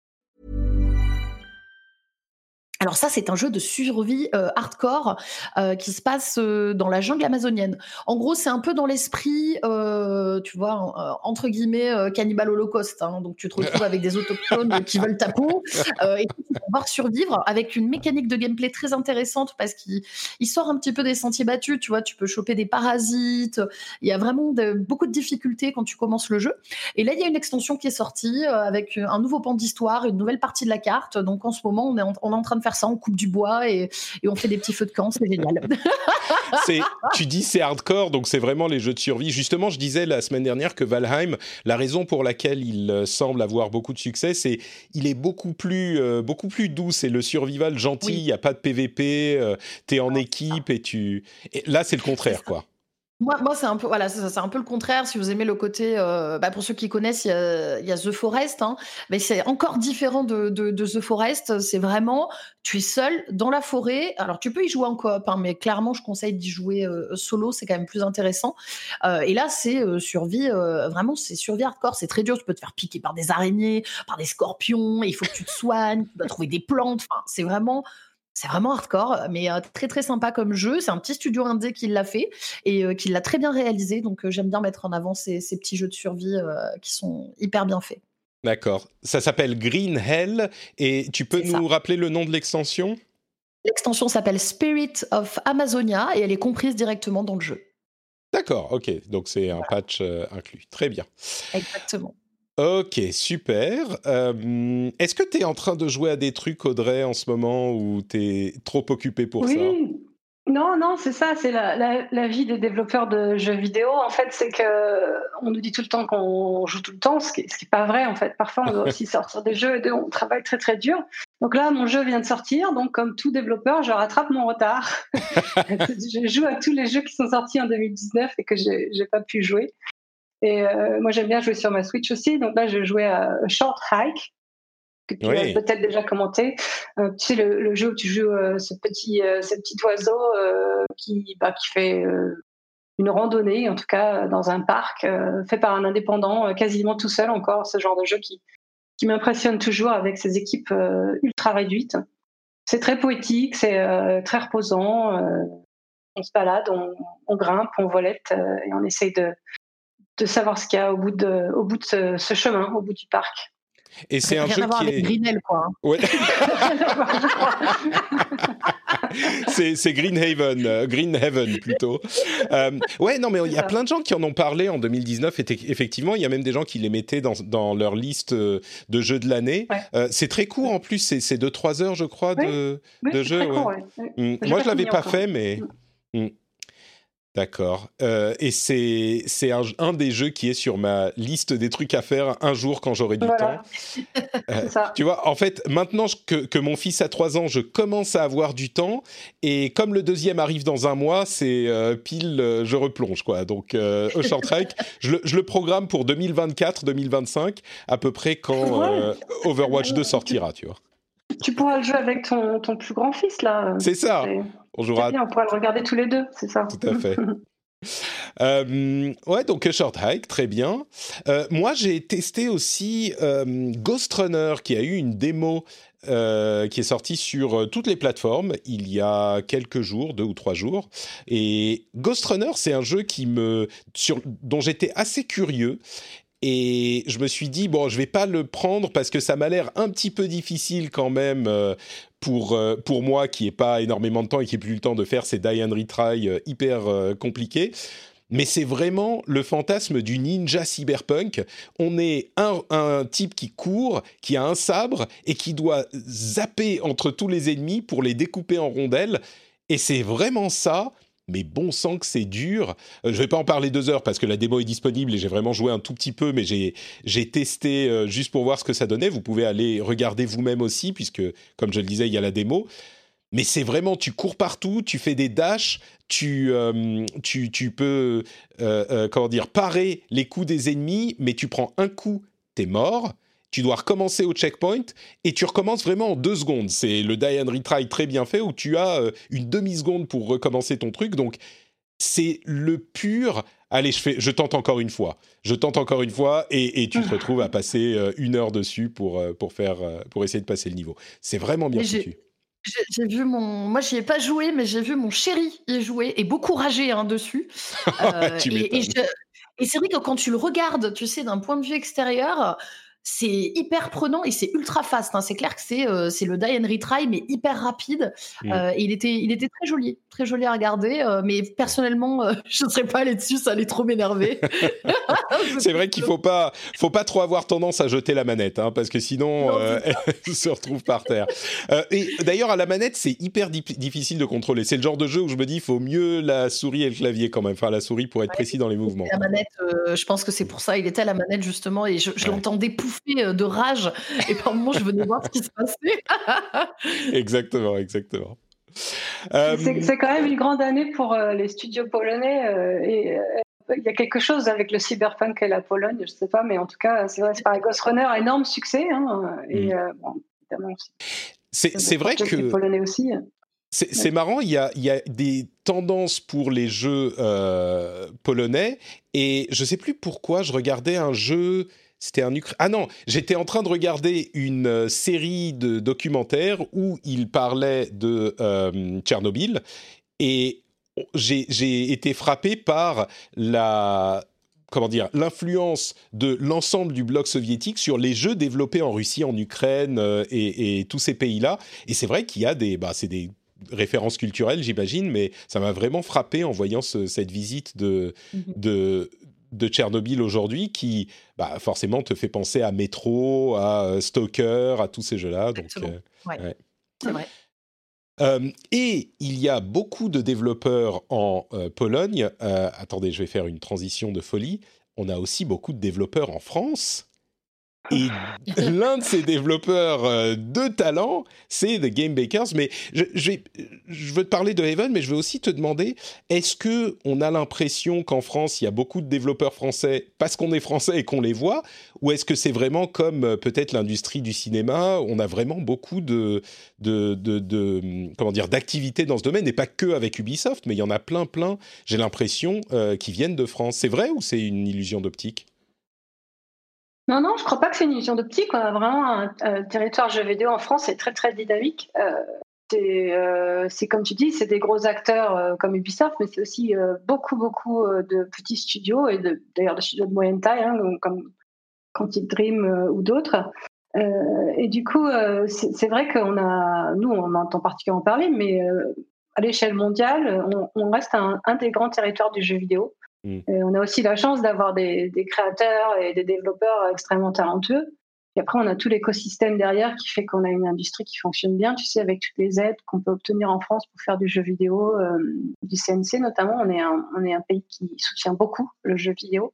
B: Alors ça, c'est un jeu de survie euh, hardcore euh, qui se passe euh, dans la jungle amazonienne. En gros, c'est un peu dans l'esprit, tu vois, entre guillemets, cannibal holocauste. Hein. Donc tu te retrouves avec des autochtones qui veulent ta peau et tu vas devoir survivre avec une mécanique de gameplay très intéressante parce qu'il sort un petit peu des sentiers battus. Tu vois, tu peux choper des parasites. Il y a vraiment beaucoup de difficultés quand tu commences le jeu. Et là, il y a une extension qui est sortie avec un nouveau pan d'histoire, une nouvelle partie de la carte. Donc en ce moment, on est on est en train de faire ça, on coupe du bois et, on fait des petits feux de camp, c'est génial.
A: tu dis c'est hardcore, donc c'est vraiment les jeux de survie. Justement, je disais la semaine dernière que Valheim, la raison pour laquelle il euh, semble avoir beaucoup de succès, c'est il est beaucoup plus, euh, beaucoup plus doux. C'est le survival gentil, il n'y a pas de PVP, euh, tu es en équipe et tu. là, c'est le contraire, quoi.
B: Moi, c'est un peu voilà, c'est un peu le contraire. Si vous aimez le côté, euh, bah pour ceux qui connaissent, il y a, The Forest, hein, mais c'est encore différent de, The Forest. C'est vraiment, tu es seul dans la forêt. Alors tu peux y jouer en coop, hein, mais clairement, je conseille d'y jouer euh, solo. C'est quand même plus intéressant. Euh, et là, c'est survie, vraiment, c'est survie hardcore. C'est très dur. Tu peux te faire piquer par des araignées, par des scorpions. Il faut que tu te soignes. Tu dois trouver des plantes. C'est vraiment c'est vraiment hardcore, mais très très sympa comme jeu. C'est un petit studio indé qui l'a fait et qui l'a très bien réalisé. Donc j'aime bien mettre en avant ces, petits jeux de survie qui sont hyper bien faits.
A: D'accord. Ça s'appelle Green Hell et tu peux nous rappeler le nom de l'extension?
B: L'extension s'appelle Spirit of Amazonia et elle est comprise directement dans le jeu.
A: D'accord, ok. Donc c'est un patch inclus. Très bien.
B: Exactement.
A: Ok, super. Euh, est-ce que tu es en train de jouer à des trucs, Audrey, en ce moment, ou tu es trop occupé pour ça?
C: Non, non, c'est ça, c'est la, vie des développeurs de jeux vidéo. En fait, c'est que on nous dit tout le temps qu'on joue tout le temps, ce qui n'est pas vrai. En fait, parfois, on doit aussi sortir des jeux et on travaille très très dur. Donc là, mon jeu vient de sortir, donc comme tout développeur, je rattrape mon retard. je joue à tous les jeux qui sont sortis en 2019 et que j'ai pas pu jouer. Et euh, moi, j'aime bien jouer sur ma Switch aussi. Donc là, je jouais à Short Hike, que tu as peut-être déjà commenté. Euh, tu sais, le, jeu où tu joues euh, ce, petit, ce petit oiseau qui, bah, qui fait une randonnée, en tout cas dans un parc, fait par un indépendant, quasiment tout seul encore. Ce genre de jeu qui, qui m'impressionne toujours avec ses équipes ultra réduites. C'est très poétique, c'est très reposant. on se balade, on, on grimpe, on volette et on essaye de de savoir ce qu'il y a au bout de, au bout de ce, chemin, au bout du parc.
A: Et c'est un jeu qui est.
B: Quoi. Hein.
A: Ouais. c'est Greenhaven, euh, Greenhaven plutôt. Euh, ouais, non, mais il y a plein de gens qui en ont parlé en 2019. Et effectivement, il y a même des gens qui les mettaient dans, dans leur liste euh, de jeux de l'année. c'est très court en plus, c'est 2-3 heures, je crois, de, de jeu. Mm. Moi, je l'avais pas fait, mais. Mm. D'accord. Euh, et c'est c'est un, un, des jeux qui est sur ma liste des trucs à faire un jour quand j'aurai du temps. Euh, tu vois, en fait, maintenant que, que, mon fils a 3 ans, je commence à avoir du temps. Et comme le deuxième arrive dans un mois, c'est euh, pile, je replonge, quoi. Donc, Ocean Trek, je, je, le programme pour 2024-2025, à peu près quand Overwatch 2 sortira, tu vois.
C: Tu pourras le jouer avec ton, ton plus grand fils, là.
A: C'est ça.
C: On jouera. on pourra le regarder tous les deux, c'est ça.
A: Tout à fait. Euh, ouais, donc Short Hike, très bien. Euh, moi, j'ai testé aussi euh, Ghost Runner, qui a eu une démo qui est sortie sur toutes les plateformes il y a quelques jours, deux ou trois jours. Et Ghost Runner, c'est un jeu qui me, sur, dont j'étais assez curieux et je me suis dit, bon, je vais pas le prendre parce que ça m'a l'air un petit peu difficile quand même euh, pour, euh, pour moi qui n'ai pas énormément de temps et qui n'ai plus le temps de faire ces die and retry euh, hyper compliqués. Mais c'est vraiment le fantasme du ninja cyberpunk. On est un, un, type qui court, qui a un sabre et qui doit zapper entre tous les ennemis pour les découper en rondelles. Et c'est vraiment ça, mais bon sang que c'est dur. Euh, je ne vais pas en parler deux heures parce que la démo est disponible et j'ai vraiment joué un tout petit peu, mais j'ai testé euh, juste pour voir ce que ça donnait. Vous pouvez aller regarder vous-même aussi, puisque, comme je le disais, il y a la démo. Mais c'est vraiment, tu cours partout, tu fais des dashs, tu, euh, tu, tu, peux, comment dire, parer les coups des ennemis, mais tu prends un coup, t'es mort tu dois recommencer au checkpoint et tu recommences vraiment en deux secondes. C'est le die and retry très bien fait où tu as euh, une demi-seconde pour recommencer ton truc. Donc, c'est le pur. Allez, je, fais, je tente encore une fois. Je tente encore une fois et, tu te retrouves à passer euh, une heure dessus pour, euh, pour, faire, pour essayer de passer le niveau. C'est vraiment bien foutu.
B: J'ai vu mon. Moi, j'y ai pas joué, mais j'ai vu mon chéri y jouer et beaucoup rager hein, dessus.
A: Euh, tu
B: et, et,
A: m'étonnes.
B: je- et c'est vrai que quand tu le regardes, tu sais, d'un point de vue extérieur, c'est hyper prenant et c'est ultra fast. hein. C'est clair que c'est euh, c'est le die and retry, mais hyper rapide.
A: Mm.
B: Euh, et il était, il était très joli, très joli à regarder. euh, mais personnellement, je ne serais pas allé dessus, ça allait trop m'énerver.
A: C'est vrai qu'il faut pas, faut pas trop avoir tendance à jeter la manette, hein, parce que sinon,
B: Non,
A: elle se retrouve par terre. Et d'ailleurs, à la manette, c'est hyper di- difficile de contrôler. C'est le genre de jeu où je me dis, il faut mieux la souris et le clavier quand même. Enfin, la souris pour être précis dans les mouvements.
B: La manette, je pense que c'est pour ça. Il était à la manette justement et je, je
A: Ouais.
B: l'entendais pouffer euh, de rage. Et par moments, je venais voir ce qui se passait.
A: Exactement, exactement. Euh,
C: C'est c'est quand même une grande année pour euh, les studios polonais. euh, et euh, il y a quelque chose avec le cyberpunk et la Pologne, je sais pas, mais en tout cas, c'est vrai, c'est pareil. Ghost Runner, énorme succès. Hein, et
A: Mm.
C: euh, bon, évidemment,
A: c'est c'est vrai
C: les
A: que
C: Polonais aussi.
A: C'est marrant, il y, a, il y a des tendances pour les jeux euh, polonais et je sais plus pourquoi je regardais un jeu. C'était un Ah non, j'étais en train de regarder une euh, série de documentaires où il parlait de euh, Tchernobyl et j'ai été frappé par la comment dire l'influence de l'ensemble du bloc soviétique sur les jeux développés en Russie, en Ukraine euh, et, et tous ces pays-là. Et c'est vrai qu'il y a des bah, c'est des références culturelles, j'imagine, mais ça m'a vraiment frappé en voyant ce- cette visite de,
B: Mhm.
A: de, de Tchernobyl aujourd'hui qui, bah, forcément, te fait penser à Metro, à euh, Stalker, à tous ces jeux-là. Donc, euh,
B: Ouais.
A: Ouais.
B: C'est vrai.
A: euh, et il y a beaucoup de développeurs en euh, Pologne. Attendez, je vais faire une transition de folie. On a aussi beaucoup de développeurs en France. Et l'un de ces développeurs euh, de talent, c'est The Game Bakers. Mais je, je, vais- je veux te parler de Haven, mais je veux aussi te demander est-ce que on a l'impression qu'en France, il y a beaucoup de développeurs français parce qu'on est français et qu'on les voit, ou est-ce que c'est vraiment comme euh, peut-être l'industrie du cinéma On a vraiment beaucoup de, de, de, de, hum, comment dire d'activités dans ce domaine, et pas que avec Ubisoft, mais il y en a plein, plein. J'ai l'impression euh, qui viennent de France. C'est vrai ou c'est une illusion d'optique?
C: Non, non, je crois pas que c'est une illusion d'optique. On a vraiment un, territoire jeux vidéo en France, c'est très très dynamique. Euh, c'est euh, c'est comme tu dis, c'est des gros acteurs euh, comme Ubisoft, mais c'est aussi beaucoup beaucoup de petits studios et d'ailleurs de studios de moyenne taille, hein, comme Quantic Dream ou d'autres. Et du coup, c'est vrai qu'on a, nous, on entend particulièrement parler, mais à l'échelle mondiale, on, on reste un, un des grands territoires du jeu vidéo.
A: Mm.
C: Et on a aussi la chance d'avoir des, des créateurs et des développeurs extrêmement talentueux. Et après, on a tout l'écosystème derrière qui fait qu'on a une industrie qui fonctionne bien, tu sais, avec toutes les aides qu'on peut obtenir en France pour faire du jeu vidéo, euh, du CNC notamment. On est, un, on est un pays qui soutient beaucoup le jeu vidéo.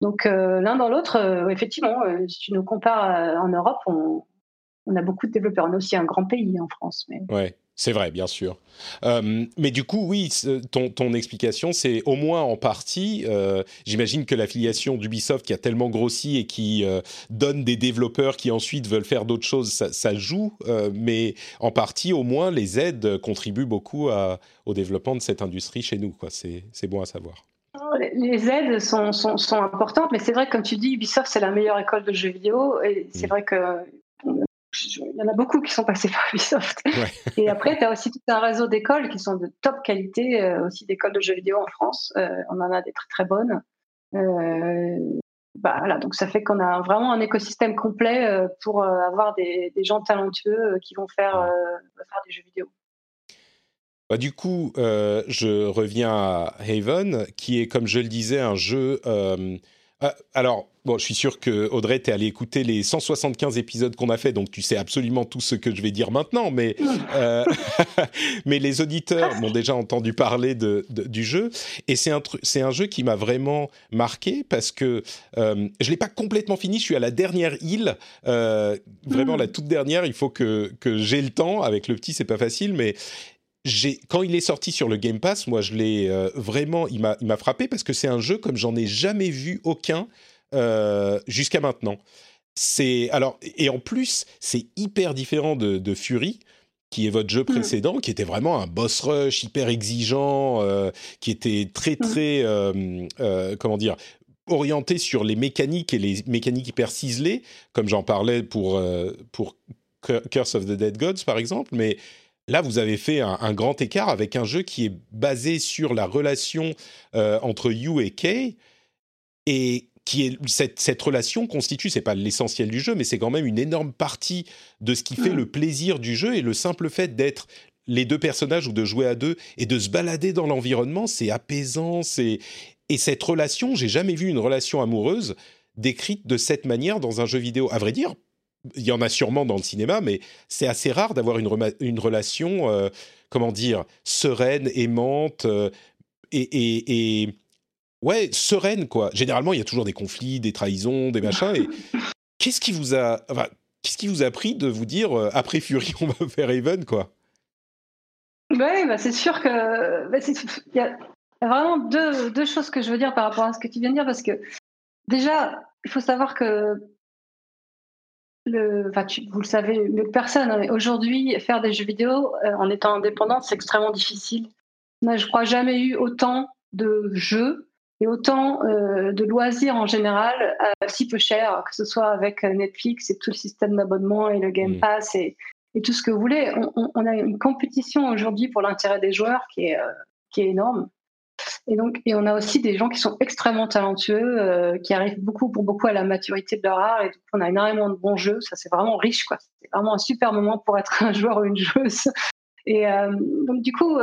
C: Donc, euh, l'un dans l'autre, euh, effectivement, si tu nous compares en Europe, on, on a beaucoup de développeurs. On est aussi un grand pays en France. Mais...
A: Ouais, c'est vrai, bien sûr. Euh, mais du coup, oui, ton, ton explication, c'est au moins en partie. euh, J'imagine que l'affiliation d'Ubisoft qui a tellement grossi et qui euh, donne des développeurs qui ensuite veulent faire d'autres choses, ça, ça joue. mais en partie, au moins, les aides contribuent beaucoup à- au développement de cette industrie chez nous. C'est c'est bon à savoir.
C: Les- Les aides sont, sont, sont importantes, mais c'est vrai que, comme tu dis, Ubisoft, c'est la meilleure école de jeux vidéo. Et c'est
A: Mm.
C: vrai que il y en a beaucoup qui sont passés par Ubisoft.
A: Ouais.
C: Et après, tu as aussi tout un réseau d'écoles qui sont de top qualité, euh, aussi d'écoles de jeux vidéo en France. Euh, on en a des très très bonnes. Euh, bah, voilà, donc ça fait qu'on a vraiment un écosystème complet pour avoir des, des gens talentueux qui vont faire, faire des jeux vidéo.
A: Bah, du coup, je reviens à Haven, qui est, comme je le disais, un jeu. alors, bon, je suis sûr que Audrey, t'es allé écouter les 175 épisodes qu'on a fait, donc tu sais absolument tout ce que je vais dire maintenant. Mais, euh, mais les auditeurs m'ont déjà entendu parler de, du jeu, et c'est un c'est un jeu qui m'a vraiment marqué parce que euh, je l'ai pas complètement fini. Je suis à la dernière île, euh, vraiment la toute dernière. Il faut que que j'ai le temps. Avec le petit, c'est pas facile, mais quand il est sorti sur le Game Pass, moi je l'ai euh, vraiment, il m'a il m'a frappé parce que c'est un jeu comme j'en ai jamais vu aucun euh, jusqu'à maintenant. C'est alors et en plus c'est hyper différent de, de Fury qui est votre jeu précédent, qui était vraiment un boss rush hyper exigeant, euh, qui était très très euh, comment dire orienté sur les mécaniques et les mécaniques hyper ciselées, comme j'en parlais pour pour Curse of the Dead Gods, par exemple, mais là, vous avez fait un, grand écart avec un jeu qui est basé sur la relation entre You et Kay, et qui est cette, cette relation constitue, c'est pas l'essentiel du jeu, mais c'est quand même une énorme partie de ce qui fait mm. le plaisir du jeu et le simple fait d'être les deux personnages ou de jouer à deux et de se balader dans l'environnement, c'est apaisant, c'est et cette relation, j'ai jamais vu une relation amoureuse décrite de cette manière dans un jeu vidéo. À vrai dire, il y en a sûrement dans le cinéma, mais c'est assez rare d'avoir une, une, relation, euh, comment dire, sereine, aimante euh, et, et, et ouais, sereine, quoi. Généralement, il y a toujours des conflits, des trahisons, des machins. Et qu'est-ce qui vous a, enfin, qu'est-ce qui vous a pris de vous dire euh, après Fury, on va faire Even, quoi?
C: Oui, bah c'est sûr que bah, il y a vraiment deux, deux, choses que je veux dire par rapport à ce que tu viens de dire, parce que déjà, il faut savoir que le, enfin, vous le savez mieux que personne, hein, aujourd'hui, faire des jeux vidéo euh, en étant indépendant, c'est extrêmement difficile. Moi, je crois jamais eu autant de jeux et autant euh, de loisirs en général si peu cher, que ce soit avec euh, Netflix et tout le système d'abonnement et le Game mm. Pass et, et, tout ce que vous voulez. On, a une compétition aujourd'hui pour l'intérêt des joueurs qui est, euh, qui est énorme. Et donc, et on a aussi des gens qui sont extrêmement talentueux, qui arrivent beaucoup pour beaucoup à la maturité de leur art. Et donc, on a énormément de bons jeux. Ça, c'est vraiment riche, quoi. C'est vraiment un super moment pour être un joueur ou une joueuse. Et donc, du coup,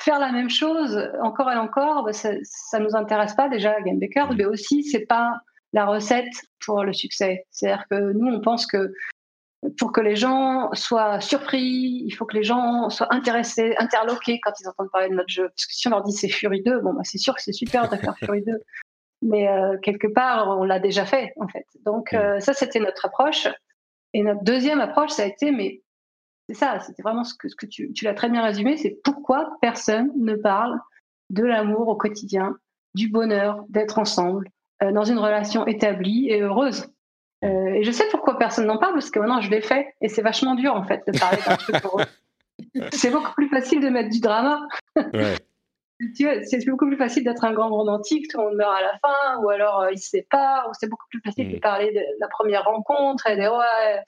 C: faire la même chose encore et encore, bah, ça, ne nous intéresse pas déjà à Game mais aussi c'est pas la recette pour le succès. C'est-à-dire que nous, on pense que pour que les gens soient surpris, il faut que les gens soient intéressés, interloqués quand ils entendent parler de notre jeu. Parce que si on leur dit c'est Fury 2, bon, bah, c'est sûr que c'est super de faire Fury 2. Mais euh, quelque part, on l'a déjà fait, en fait. Donc, euh, ça, c'était notre approche. Et notre deuxième approche, ça a été, mais c'est ça, c'était vraiment ce que, ce que tu, tu l'as très bien résumé, c'est pourquoi personne ne parle de l'amour au quotidien, du bonheur d'être ensemble, euh, dans une relation établie et heureuse. Euh, et je sais pourquoi personne n'en parle, parce que maintenant je l'ai fait, et c'est vachement dur en fait de parler d'un truc heureux. C'est beaucoup plus facile de mettre du drama. Ouais. c'est beaucoup plus facile d'être un grand romantique, tout le monde meurt à la fin, ou alors euh, il se sépare, ou c'est beaucoup plus facile de mm. parler de la première rencontre et des ouais,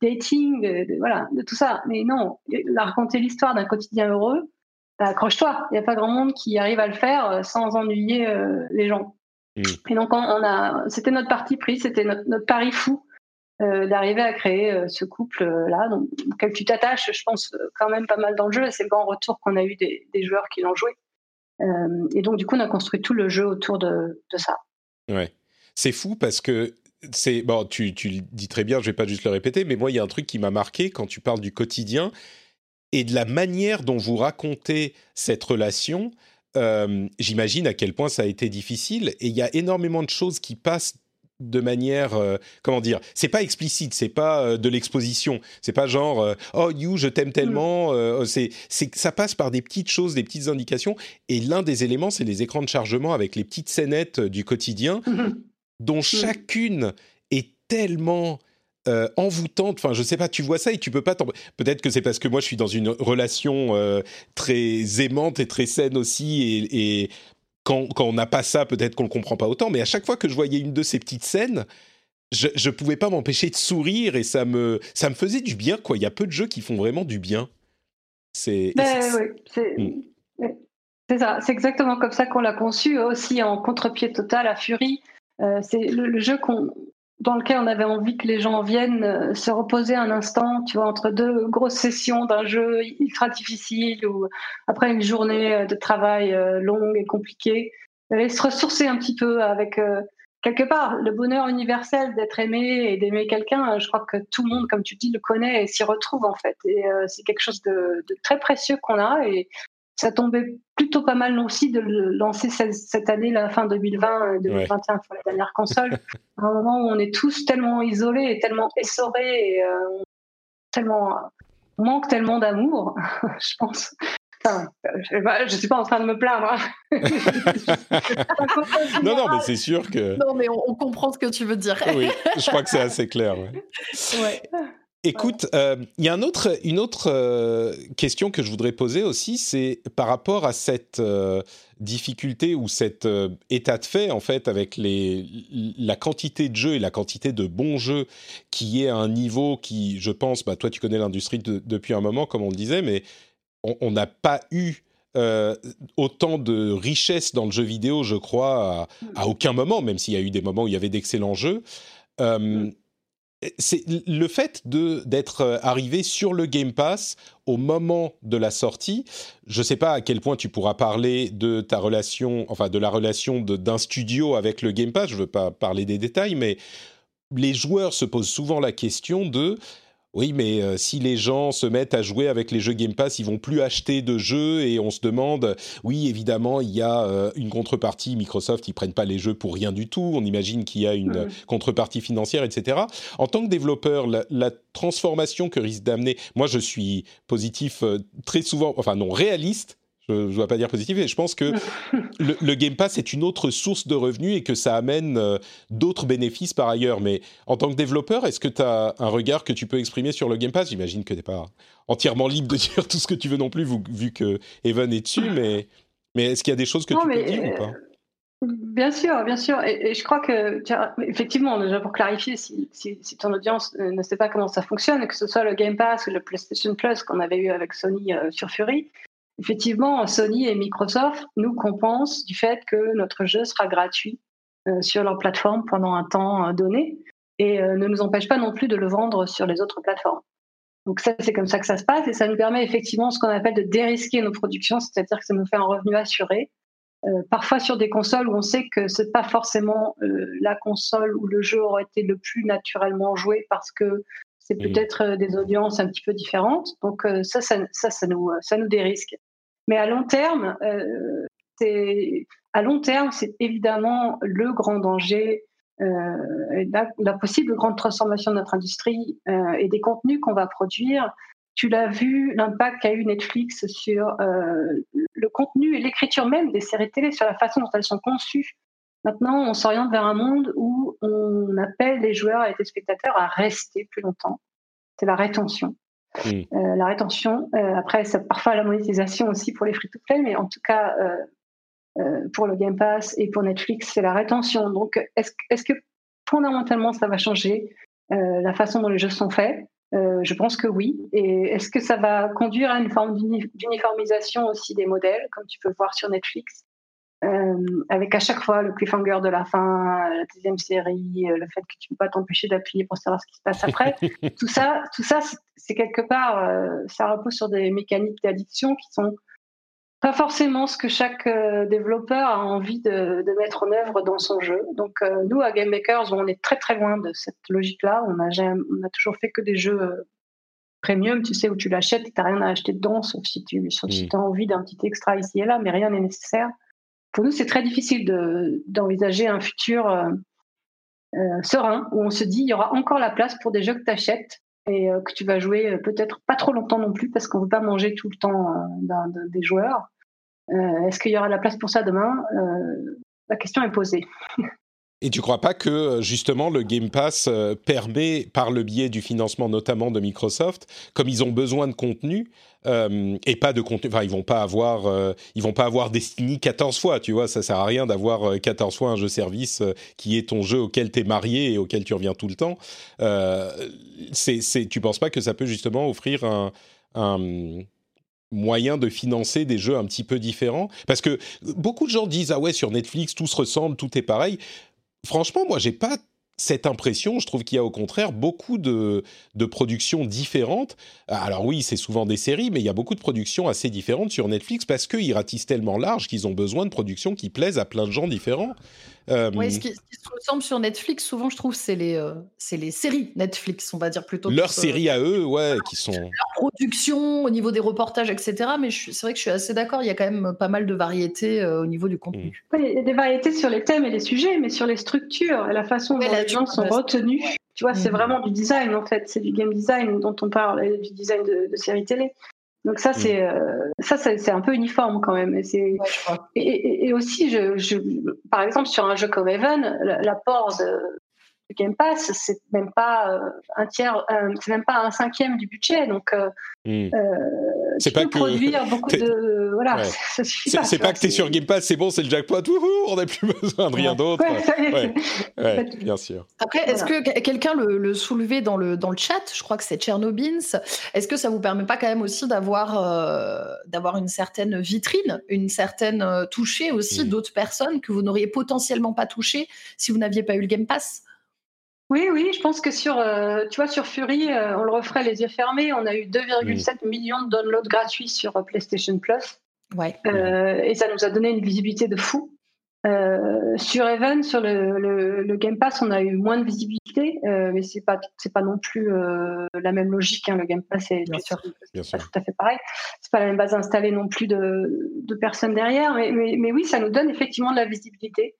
C: dating, de, voilà, de tout ça. Mais non, la raconter l'histoire d'un quotidien heureux, bah, accroche-toi. Il n'y a pas grand monde qui arrive à le faire euh, sans ennuyer euh, les gens. Mm. Et donc, on, a, c'était notre parti pris, c'était notre, notre, pari fou euh, d'arriver à créer ce couple-là, donc auquel tu t'attaches, je pense, quand même pas mal dans le jeu. C'est le grand retour qu'on a eu des, des joueurs qui l'ont joué. et donc, du coup, on a construit tout le jeu autour de, de ça.
A: Ouais. C'est fou parce que c'est bon, tu, tu, le dis très bien, je vais pas juste le répéter, mais moi, il y a un truc qui m'a marqué quand tu parles du quotidien et de la manière dont vous racontez cette relation. Euh, j'imagine à quel point ça a été difficile et il y a énormément de choses qui passent de manière euh, comment dire c'est pas explicite c'est pas euh, de l'exposition c'est pas genre oh you je t'aime tellement mm. c'est c'est ça passe par des petites choses des petites indications et l'un des éléments c'est les écrans de chargement avec les petites scénettes du quotidien mm-hmm dont mmh. chacune est tellement euh, envoûtante. Enfin, je sais pas, tu vois ça et tu peux pas Peut-être que c'est parce que moi, je suis dans une relation euh, très aimante et très saine aussi. Et, quand, quand, on n'a pas ça, peut-être qu'on le comprend pas autant. Mais à chaque fois que je voyais une de ces petites scènes, je, je pouvais pas m'empêcher de sourire et ça me, ça me faisait du bien. Quoi. Il y a peu de jeux qui font vraiment du bien. C'est.
C: Ben mmh. c'est ça. C'est exactement comme ça qu'on l'a conçu aussi en contre-pied total à Fury. Euh, c'est le, jeu dans lequel on avait envie que les gens viennent euh, se reposer un instant, tu vois, entre deux grosses sessions d'un jeu ultra difficile ou après une journée euh, de travail longue et compliquée, et se ressourcer un petit peu avec quelque part le bonheur universel d'être aimé et d'aimer quelqu'un. Je crois que tout le monde, comme tu dis, le connaît et s'y retrouve en fait. Et c'est quelque chose de, de, très précieux qu'on a et ça tombait plutôt pas mal aussi de le lancer cette, année, la fin 2020, 2021 pour la dernière console, à un moment où on est tous tellement isolés et tellement essorés et euh, tellement on manque tellement d'amour, je pense. Enfin, je ne suis pas en train de me plaindre. Hein.
A: non, non, mais c'est sûr que.
B: Non, mais on, comprend ce que tu veux dire.
A: oui, je crois que c'est assez clair. Ouais. ouais. Écoute, euh, il y a un autre, une autre euh, question que je voudrais poser aussi, c'est par rapport à cette euh, difficulté ou cet état de fait, en fait, avec les, la quantité de jeux et la quantité de bons jeux qui est à un niveau qui, je pense, bah, toi tu connais l'industrie depuis un moment, comme on le disait, mais on n'a pas eu autant de richesse dans le jeu vidéo, je crois, à, aucun moment, même s'il y a eu des moments où il y avait d'excellents jeux. Mm c'est le fait d'être euh, arrivé sur le Game Pass au moment de la sortie. Je ne sais pas à quel point tu pourras parler de ta relation, enfin de la relation d'un studio avec le Game Pass. Je ne veux pas parler des détails, mais les joueurs se posent souvent la question de oui, mais euh, si les gens se mettent à jouer avec les jeux Game Pass, ils vont plus acheter de jeux et on se demande, oui, évidemment, il y a euh, une contrepartie. Microsoft, ils prennent pas les jeux pour rien du tout. On imagine qu'il y a une contrepartie financière, etc. En tant que développeur, la, transformation que risque d'amener, moi, je suis positif euh, très souvent, enfin non, réaliste je ne dois pas dire positif, et je pense que le, Game Pass est une autre source de revenus et que ça amène euh, d'autres bénéfices par ailleurs. Mais en tant que développeur, est-ce que tu as un regard que tu peux exprimer sur le Game Pass? J'imagine que tu n'es pas entièrement libre de dire tout ce que tu veux non plus, vu, que Evan est dessus, mais, mais est-ce qu'il y a des choses que tu peux dire ou pas?
C: Bien sûr, bien sûr. Et, je crois que, effectivement, déjà pour clarifier, si, si, ton audience ne sait pas comment ça fonctionne, que ce soit le Game Pass ou le PlayStation Plus qu'on avait eu avec Sony euh, sur Fury, effectivement, Sony et Microsoft nous compensent du fait que notre jeu sera gratuit euh, sur leur plateforme pendant un temps euh, donné et euh, ne nous empêche pas non plus de le vendre sur les autres plateformes. Donc ça, c'est comme ça que ça se passe et ça nous permet effectivement ce qu'on appelle de dérisquer nos productions, c'est-à-dire que ça nous fait un revenu assuré. parfois sur des consoles où on sait que c'est pas forcément la console où le jeu aurait été le plus naturellement joué parce que c'est peut-être des audiences un petit peu différentes. Donc ça, ça, ça, ça, nous, ça nous dérisque. Mais à long terme, euh, c'est à long terme, c'est évidemment le grand danger, euh, la, possible grande transformation de notre industrie euh, et des contenus qu'on va produire. Tu l'as vu, l'impact qu'a eu Netflix sur le contenu et l'écriture même des séries télé, sur la façon dont elles sont conçues. Maintenant, on s'oriente vers un monde où on appelle les joueurs et les spectateurs à rester plus longtemps. C'est la rétention. Euh, la rétention. Euh, après, c'est parfois la monétisation aussi pour les free-to-play, mais en tout cas, euh, pour le Game Pass et pour Netflix, c'est la rétention. Donc, est-ce est que fondamentalement, ça va changer la façon dont les jeux sont faits? Je pense que oui. Et est-ce que ça va conduire à une forme d'uniformisation aussi des modèles, comme tu peux voir sur Netflix? Euh, avec à chaque fois le cliffhanger de la fin, la deuxième série, euh, le fait que tu ne peux pas t'empêcher d'appuyer pour savoir ce qui se passe après. tout ça, tout ça, c'est quelque part, euh, ça repose sur des mécaniques d'addiction qui sont pas forcément ce que chaque développeur a envie de, mettre en œuvre dans son jeu. Donc nous, à Game Makers, on est très très loin de cette logique-là. On a, on a toujours fait que des jeux premium, tu sais, où tu l'achètes et tu n'as rien à acheter dedans, sauf si tu si as envie d'un petit extra ici et là, mais rien n'est nécessaire pour nous, c'est très difficile d'envisager un futur euh, euh, serein où on se dit il y aura encore la place pour des jeux que tu achètes et euh, que tu vas jouer peut-être pas trop longtemps non plus parce qu'on ne veut pas manger tout le temps des joueurs. Est-ce qu'il y aura la place pour ça demain? La question est posée.
A: Et tu crois pas que justement le Game Pass permet, par le biais du financement notamment de Microsoft, comme ils ont besoin de contenu, euh, et pas de contenu. Enfin, ils vont pas avoir, euh, ils vont pas avoir Destiny 14 fois, tu vois. Ça sert à rien d'avoir 14 euh, fois un jeu service qui est ton jeu auquel tu es marié et auquel tu reviens tout le temps. c'est, c'est, tu penses pas que ça peut justement offrir un moyen de financer des jeux un petit peu différents? Parce que beaucoup de gens disent ah ouais sur Netflix tout se ressemble, tout est pareil. Franchement, moi j'ai pas cette impression, je trouve qu'il y a au contraire beaucoup de, de productions différentes. Alors oui, c'est souvent des séries, mais il y a beaucoup de productions assez différentes sur Netflix parce qu'ils ratissent tellement large qu'ils ont besoin de productions qui plaisent à plein de gens différents.
B: Euh, oui, ce qui, se ressemble sur Netflix, souvent, je trouve, c'est les, euh, c'est les séries Netflix, on va dire plutôt.
A: Leurs séries à eux, ouais, qui sont. Leur
B: production, au niveau des reportages, etc. Mais c'est vrai que je suis assez d'accord, il y a quand même pas mal de variétés euh, au niveau du contenu.
C: Il y a des variétés sur les thèmes et les sujets, mais sur les structures et la façon dont les gens sont retenus. Tu vois, c'est mm. vraiment du design, en fait. C'est du game design dont on parle, du design de, de séries télé. Donc ça, mm. c'est euh, ça, c'est un peu uniforme quand même. Et, et, et, aussi, je, par exemple, sur un jeu comme Even, l'apport Game Pass, c'est même pas un tiers, c'est même pas un cinquième du budget. Donc,
A: hmm. C'est pas que
C: produire beaucoup de voilà,
A: ça suffit pas. C'est pas que tu es sur Game Pass, c'est bon, c'est le jackpot, on n'a plus besoin de rien d'autre. Ouais, bien sûr.
B: Après, est-ce que quelqu'un le, le, soulevait dans le dans le chat? Je crois que c'est Tchernobins. Est-ce que ça vous permet pas quand même aussi d'avoir d'avoir une certaine vitrine, une certaine toucher aussi hmm. d'autres personnes que vous n'auriez potentiellement pas touché si vous n'aviez pas eu le Game Pass?
C: Oui, oui, je pense que sur, euh, tu vois, sur Fury, euh, on le referait les yeux fermés. On a eu 2,7 millions de downloads gratuits sur euh, PlayStation Plus.
B: Ouais.
C: et ça nous a donné une visibilité de fou. sur Even, sur le, Game Pass, on a eu moins de visibilité, mais c'est pas c'est pas non plus la même logique. Hein. Le Game Pass, c'est
A: bien sûr,
C: pas tout à fait pareil. C'est pas la même base installée non plus de, de personnes derrière, mais, mais, oui, ça nous donne effectivement de la visibilité.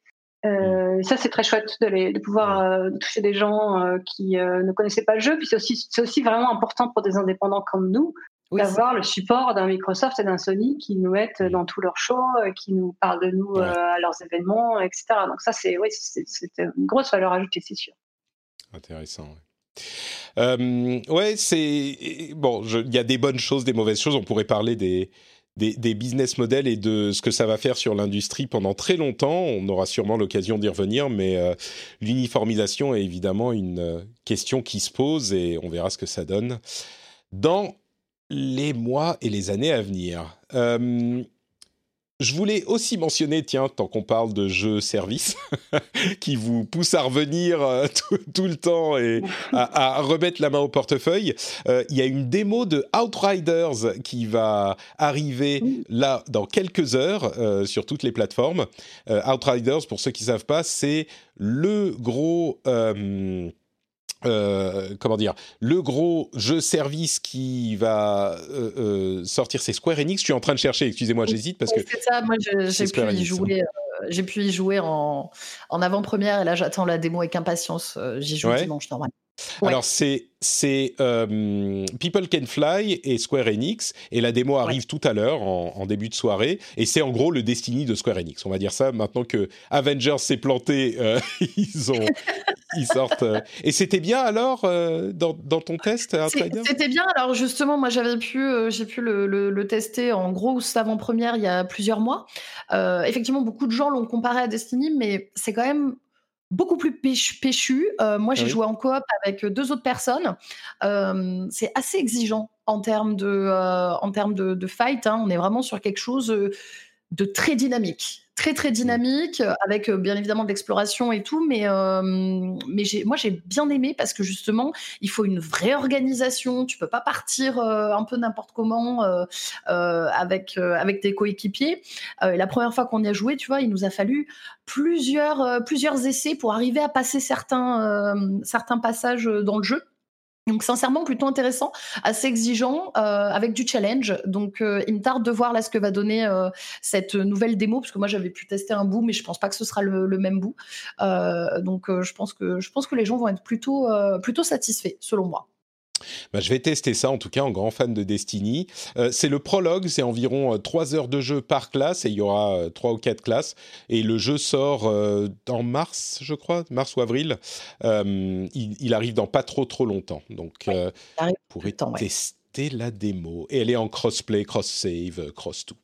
C: Euh, ça, c'est très chouette de, de pouvoir euh, toucher des gens euh, qui ne connaissaient pas le jeu. Puis c'est aussi, aussi vraiment important pour des indépendants comme nous d'avoir le support d'un Microsoft et d'un Sony qui nous aident dans tous leurs shows, qui nous parlent de nous à leurs événements, etc. Donc ça, c'est oui, une grosse valeur ajoutée, c'est sûr.
A: Intéressant. ouais, c'est bon. Il y a des bonnes choses, des mauvaises choses. On pourrait parler des des, business models et de ce que ça va faire sur l'industrie pendant très longtemps. On aura sûrement l'occasion d'y revenir, mais euh, l'uniformisation est évidemment une euh, question qui se pose et on verra ce que ça donne dans les mois et les années à venir. Euh, je voulais aussi mentionner, tiens, tant qu'on parle de jeux services, qui vous poussent à revenir euh, tout, le temps et à, remettre la main au portefeuille, euh, il y a une démo de Outriders qui va arriver là dans quelques heures euh, sur toutes les plateformes. Outriders, pour ceux qui ne savent pas, c'est le gros euh, comment dire, le gros jeu service qui va euh, euh, sortir, c'est Square Enix. Je suis en train de chercher, excusez-moi, j'hésite parce que.
B: C'est ça, moi j'ai pu, y jouer, j'ai pu y jouer en, en avant-première et là j'attends la démo avec impatience. J'y joue dimanche normalement.
A: Alors c'est euh, People Can Fly et Square Enix et la démo arrive tout à l'heure en, début de soirée et c'est en gros le Destiny de Square Enix. On va dire ça maintenant que Avengers s'est planté, euh, ils ont ils sortent. Euh. et c'était bien alors dans, dans, ton test
B: C'était bien. Alors justement, moi j'avais pu j'ai pu le, le, tester en gros avant première il y a plusieurs mois. effectivement, beaucoup de gens l'ont comparé à Destiny, mais c'est quand même beaucoup plus péchu. Euh, moi, j'ai joué en coop avec deux autres personnes. Euh, c'est assez exigeant en termes de, euh, en termes de, fight. Hein. On est vraiment sur quelque chose de très dynamique très très dynamique avec bien évidemment de l'exploration et tout mais mais moi j'ai bien aimé parce que justement il faut une vraie organisation. Tu peux pas partir un peu n'importe comment avec avec tes coéquipiers. La première fois qu'on y a joué tu vois il nous a fallu plusieurs plusieurs essais pour arriver à passer certains certains passages dans le jeu donc sincèrement plutôt intéressant, assez exigeant, euh, avec du challenge. Donc euh, il me tarde de voir là ce que va donner euh, cette nouvelle démo, parce que moi j'avais pu tester un bout, mais je pense pas que ce sera le, le même bout. donc je pense que je pense que les gens vont être plutôt plutôt satisfaits, selon moi.
A: Bah, je vais tester ça en tout cas en grand fan de Destiny. Euh, c'est le prologue, c'est environ 3 euh, heures de jeu par classe et il y aura euh, trois 3 ou 4 classes. Et le jeu sort en mars, je crois, mars ou avril. Il, arrive dans pas trop trop longtemps. Donc vous pourrez tester la démo. Et elle est en crossplay, cross-save, cross-tout.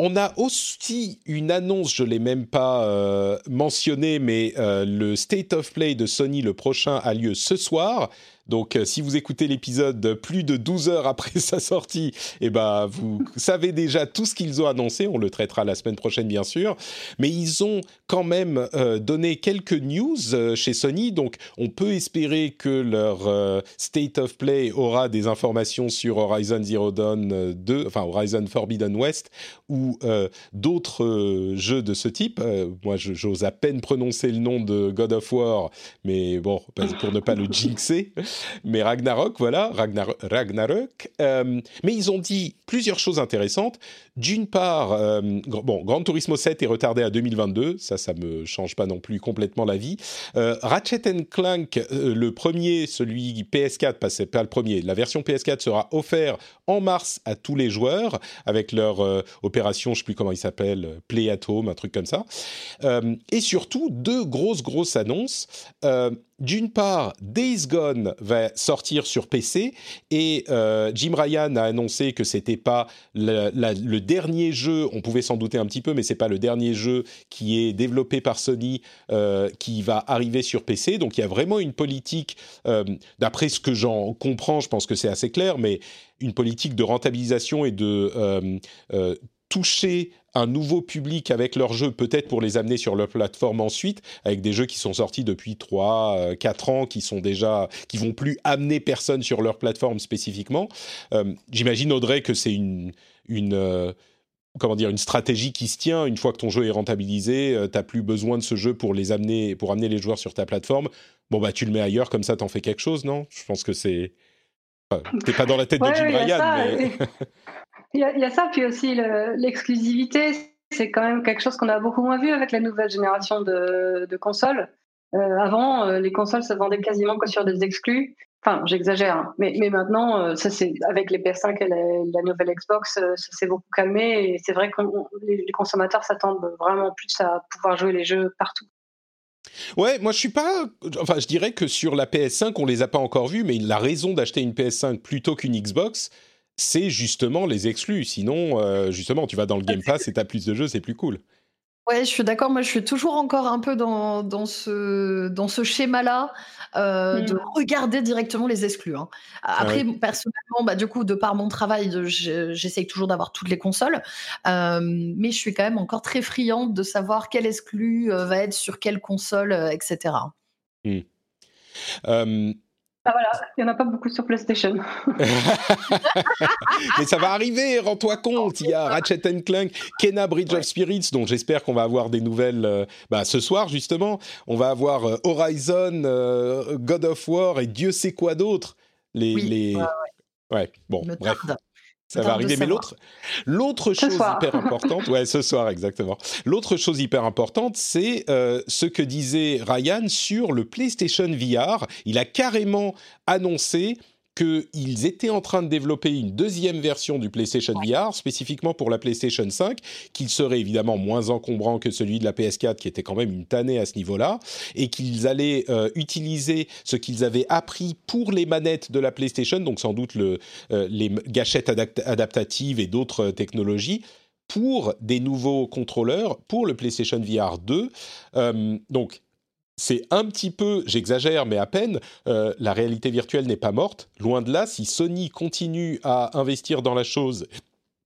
A: On a aussi une annonce, je ne l'ai même pas euh, mentionné, mais euh, le State of Play de Sony, le prochain, a lieu ce soir. Donc, euh, si vous écoutez l'épisode plus de 12 heures après sa sortie, eh ben, vous savez déjà tout ce qu'ils ont annoncé. On le traitera la semaine prochaine, bien sûr. Mais ils ont quand même euh, donné quelques news euh, chez Sony. Donc, on peut espérer que leur State of Play aura des informations sur Horizon Zero Dawn 2, enfin Horizon Forbidden West ou d'autres jeux de ce type. moi, j'ose à peine prononcer le nom de God of War, mais bon, pour ne pas le jinxer. Mais Ragnarok, voilà, Ragnarok. Euh, mais ils ont dit plusieurs choses intéressantes. D'une part, euh, bon, Gran Turismo 7 est retardé à 2022, ça, ça me change pas non plus complètement la vie. Euh, Ratchet Clank, le premier, celui PS4, pas, pas le premier, la version PS4 sera offert en mars à tous les joueurs avec leur opération, je sais plus comment il s'appelle, Play at Home, un truc comme ça. et surtout, deux grosses, grosses annonces. D'une part, Days Gone va sortir sur PC et euh, Jim Ryan a annoncé que c'était pas le dernier jeu. On pouvait s'en douter un petit peu, mais c'est pas le dernier jeu qui est développé par Sony euh, qui va arriver sur PC. Donc il y a vraiment une politique, euh, d'après ce que j'en comprends, je pense que c'est assez clair, mais une politique de rentabilisation et de toucher un nouveau public avec leurs jeux, peut-être pour les amener sur leur plateforme ensuite, avec des jeux qui sont sortis depuis 3, 4 euh, ans, qui sont déjà, qui vont plus amener personne sur leur plateforme spécifiquement. Euh, j'imagine, Audrey, que c'est une, une euh, comment dire, une stratégie qui se tient. Une fois que ton jeu est rentabilisé, tu n'as plus besoin de ce jeu pour les amener, pour amener les joueurs sur ta plateforme. Bon, bah, tu le mets ailleurs, comme ça, t'en fais quelque chose, non? Je pense que c'est. T'es pas dans la tête de Jim Ryan, mais.
C: Il y, a, ça, puis aussi l'exclusivité, c'est quand même quelque chose qu'on a beaucoup moins vu avec la nouvelle génération de, consoles. Euh, avant, euh, les consoles se vendaient quasiment que sur des exclus. Enfin, j'exagère, hein. mais, maintenant, euh, ça c'est avec les PS5 et la, nouvelle Xbox, ça s'est beaucoup calmé et c'est vrai que les, consommateurs s'attendent vraiment plus à pouvoir jouer les jeux partout.
A: Ouais, moi je suis pas. Enfin, je dirais que sur la PS5, on les a pas encore vus, mais la raison d'acheter une PS5 plutôt qu'une Xbox, c'est justement les exclus. Sinon, euh, justement, tu vas dans le Game Pass et tu as plus de jeux, c'est plus cool.
B: Ouais, je suis d'accord. Moi, je suis toujours encore un peu dans, dans ce, dans ce schéma-là euh, de mmh. regarder directement les exclus. Hein. Après, personnellement, bah, du coup, de par mon travail, j'essaye toujours d'avoir toutes les consoles. Euh, mais je suis quand même encore très friande de savoir quel exclu va être sur quelle console, etc.
C: Ah voilà, il n'y en a pas beaucoup sur PlayStation.
A: Mais ça va arriver, rends-toi compte. Il y a Ratchet Clank, Kena Bridge of Spirits, dont j'espère qu'on va avoir des nouvelles euh, bah, ce soir justement. On va avoir euh, Horizon, euh, God of War et Dieu sait quoi d'autre. Les, les... Ouais, bon, bref. Ça va arriver. Mais l'autre, l'autre chose hyper importante, ouais, ce soir exactement. L'autre chose hyper importante, c'est euh, ce que disait Ryan sur le PlayStation VR. Il a carrément annoncé qu'ils étaient en train de développer une deuxième version du PlayStation VR, spécifiquement pour la PlayStation 5, qu'il serait évidemment moins encombrant que celui de la PS4, qui était quand même une tannée à ce niveau-là, et qu'ils allaient euh, utiliser ce qu'ils avaient appris pour les manettes de la PlayStation, donc sans doute le, euh, les gâchettes adaptatives et d'autres technologies, pour des nouveaux contrôleurs pour le PlayStation VR 2. Euh, donc, c'est un petit peu, j'exagère, mais à peine, euh, la réalité virtuelle n'est pas morte. Loin de là, si Sony continue à investir dans la chose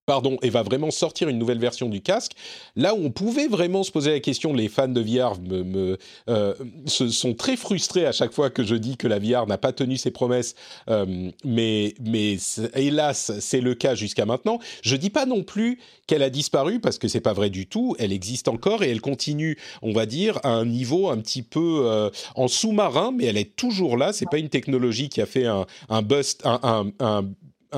A: pardon, et va vraiment sortir une nouvelle version du casque. Là où on pouvait vraiment se poser la question, les fans de VR me, euh, se sont très frustrés à chaque fois que je dis que la VR n'a pas tenu ses promesses, euh, mais, mais hélas, c'est le cas jusqu'à maintenant. Je dis pas non plus qu'elle a disparu parce que c'est pas vrai du tout. Elle existe encore et elle continue, on va dire, à un niveau un petit peu euh, en sous-marin, mais elle est toujours là. C'est pas une technologie qui a fait un, bust, un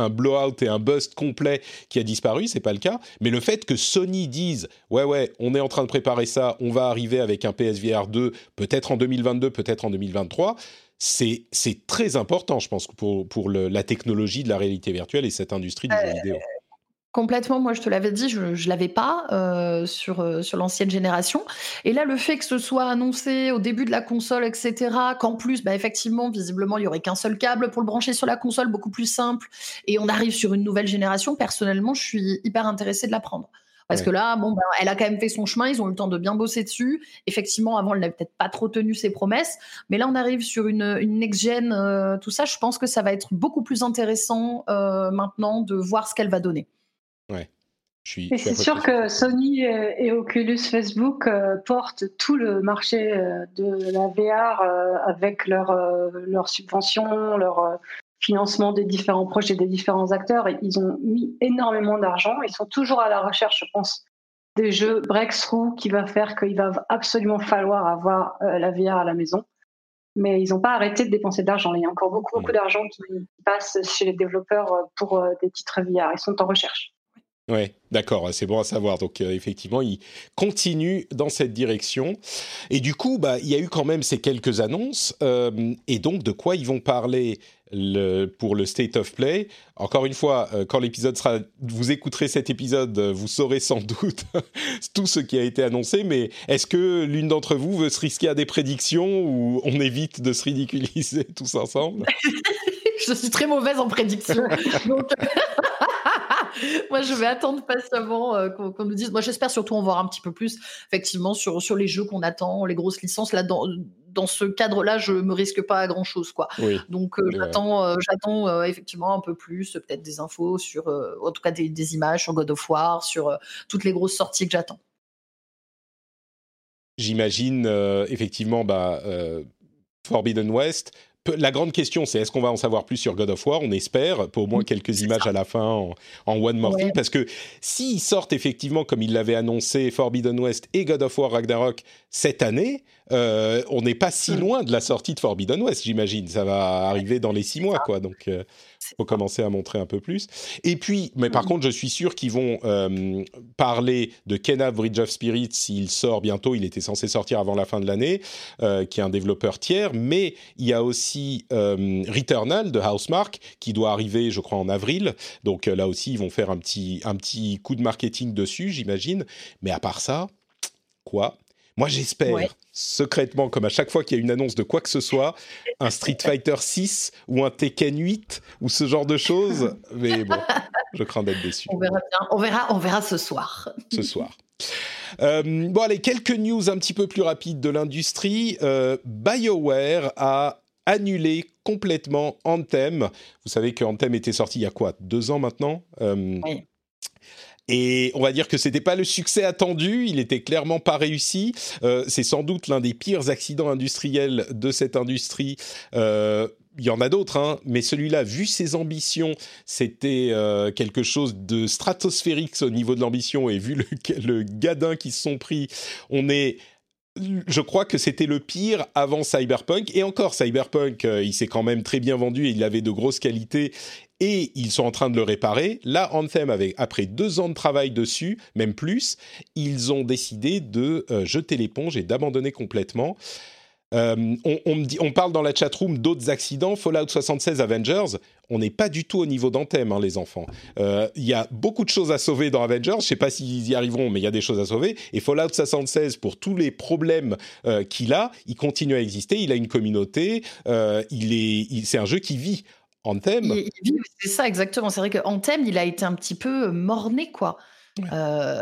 A: blowout et un bust complet qui a disparu, c'est pas le cas. Mais le fait que Sony dise ouais ouais, on est en train de préparer ça, on va arriver avec un PSVR 2, peut-être en 2022, peut-être en 2023. C'est, c'est très important, je pense, pour, pour la technologie de la réalité virtuelle et cette industrie du jeu euh, vidéo.
B: Complètement, moi je te l'avais dit, je ne l'avais pas euh, sur, euh, sur l'ancienne génération. Et là, le fait que ce soit annoncé au début de la console, etc., qu'en plus, bah, effectivement, visiblement, il n'y aurait qu'un seul câble pour le brancher sur la console, beaucoup plus simple, et on arrive sur une nouvelle génération, personnellement, je suis hyper intéressée de la prendre. Parce que là, bon, bah, elle a quand même fait son chemin, ils ont eu le temps de bien bosser dessus. Effectivement, avant, elle n'avait peut-être pas trop tenu ses promesses, mais là, on arrive sur une, une next-gen, euh, tout ça, je pense que ça va être beaucoup plus intéressant maintenant de voir ce qu'elle va donner.
A: Ouais.
C: et c'est sûr que Sony et, Oculus Facebook euh, portent tout le marché euh, de la VR euh, avec leurs leur subventions, leur financement des différents projets des différents acteurs. Et ils ont mis énormément d'argent. Ils sont toujours à la recherche, je pense, des jeux breakthrough qui va faire qu'il va absolument falloir avoir la VR à la maison. mais ils n'ont pas arrêté de dépenser de l'argent. Il y a encore beaucoup, beaucoup d'argent qui passe chez les développeurs pour des titres VR. Ils sont en recherche.
A: Oui, d'accord, c'est bon à savoir. Donc effectivement, ils continuent dans cette direction. Et du coup, bah, il y a eu quand même ces quelques annonces. et donc, de quoi ils vont parler le, pour le State of Play. Encore une fois, euh, quand l'épisode sera, vous écouterez cet épisode, euh, vous saurez sans doute tout ce qui a été annoncé. Mais est-ce que l'une d'entre vous veut se risquer à des prédictions ou on évite de se ridiculiser tous ensemble?
B: Je suis très mauvaise en prédiction. donc... moi, je vais attendre patiemment euh, qu'on nous dise. Moi, j'espère surtout en voir un petit peu plus, effectivement, sur, sur les jeux qu'on attend, les grosses licences. Là, dans, dans ce cadre-là, je me risque pas à grand chose, quoi. Donc euh, j'attends, euh, j'attends euh, effectivement un peu plus, peut-être des infos sur, en tout cas des, images sur God of War, sur toutes les grosses sorties que j'attends.
A: J'imagine effectivement, bah, Forbidden West la grande question, c'est est-ce qu'on va en savoir plus sur God of War? On espère, pour au moins quelques images à la fin en, One More Thing, parce que s'ils sortent effectivement, comme ils l'avaient annoncé, Forbidden West et God of War Ragnarok cette année, euh, on n'est pas si mm. loin de la sortie de Forbidden West, j'imagine. Ça va arriver dans les six mois, quoi. Donc, euh, faut commencer à montrer un peu plus. Et puis, mais par mm. contre, je suis sûr qu'ils vont euh, parler de Kena Bridge of Spirits s'il sort bientôt. Il était censé sortir avant la fin de l'année, qui est un développeur tiers. Mais il y a aussi Returnal de Housemark qui doit arriver, je crois, en avril. Donc là aussi, ils vont faire un petit, un petit coup de marketing dessus, j'imagine. Mais à part ça, quoi? Moi, j'espère secrètement, comme à chaque fois qu'il y a une annonce de quoi que ce soit, un Street Fighter 6 ou un Tekken 8 ou ce genre de choses. Mais bon, je crains d'être déçu.
B: On verra bien. On verra, on verra ce soir.
A: Ce soir. Euh, bon, allez, quelques news un petit peu plus rapides de l'industrie. Euh, BioWare a annulé complètement Anthem. Vous savez que Anthem était sorti il y a quoi Deux ans maintenant euh, oui. Et on va dire que c'était pas le succès attendu, il était clairement pas réussi. Euh, c'est sans doute l'un des pires accidents industriels de cette industrie. Euh, il y en a d'autres, hein, mais celui-là, vu ses ambitions, c'était euh, quelque chose de stratosphérique au niveau de l'ambition, et vu le, le gadin qui se sont pris, on est je crois que c'était le pire avant Cyberpunk. Et encore, Cyberpunk, il s'est quand même très bien vendu et il avait de grosses qualités et ils sont en train de le réparer. Là, Anthem, avec, après deux ans de travail dessus, même plus, ils ont décidé de euh, jeter l'éponge et d'abandonner complètement. Euh, on, parle dans la chatroom d'autres accidents. Fallout 76 Avengers, on n'est pas du tout au niveau d'Anthem, hein, les enfants. Euh, il y a beaucoup de choses à sauver dans Avengers. Je ne sais pas s'ils y arriveront, mais il y a des choses à sauver. Et Fallout 76, pour tous les problèmes qu'il a, il continue à exister. Il a une communauté. il est, c'est un jeu qui vit Anthem
B: C'est ça, exactement. C'est vrai que Anthem, il a été un petit peu euh, morné, quoi. Euh,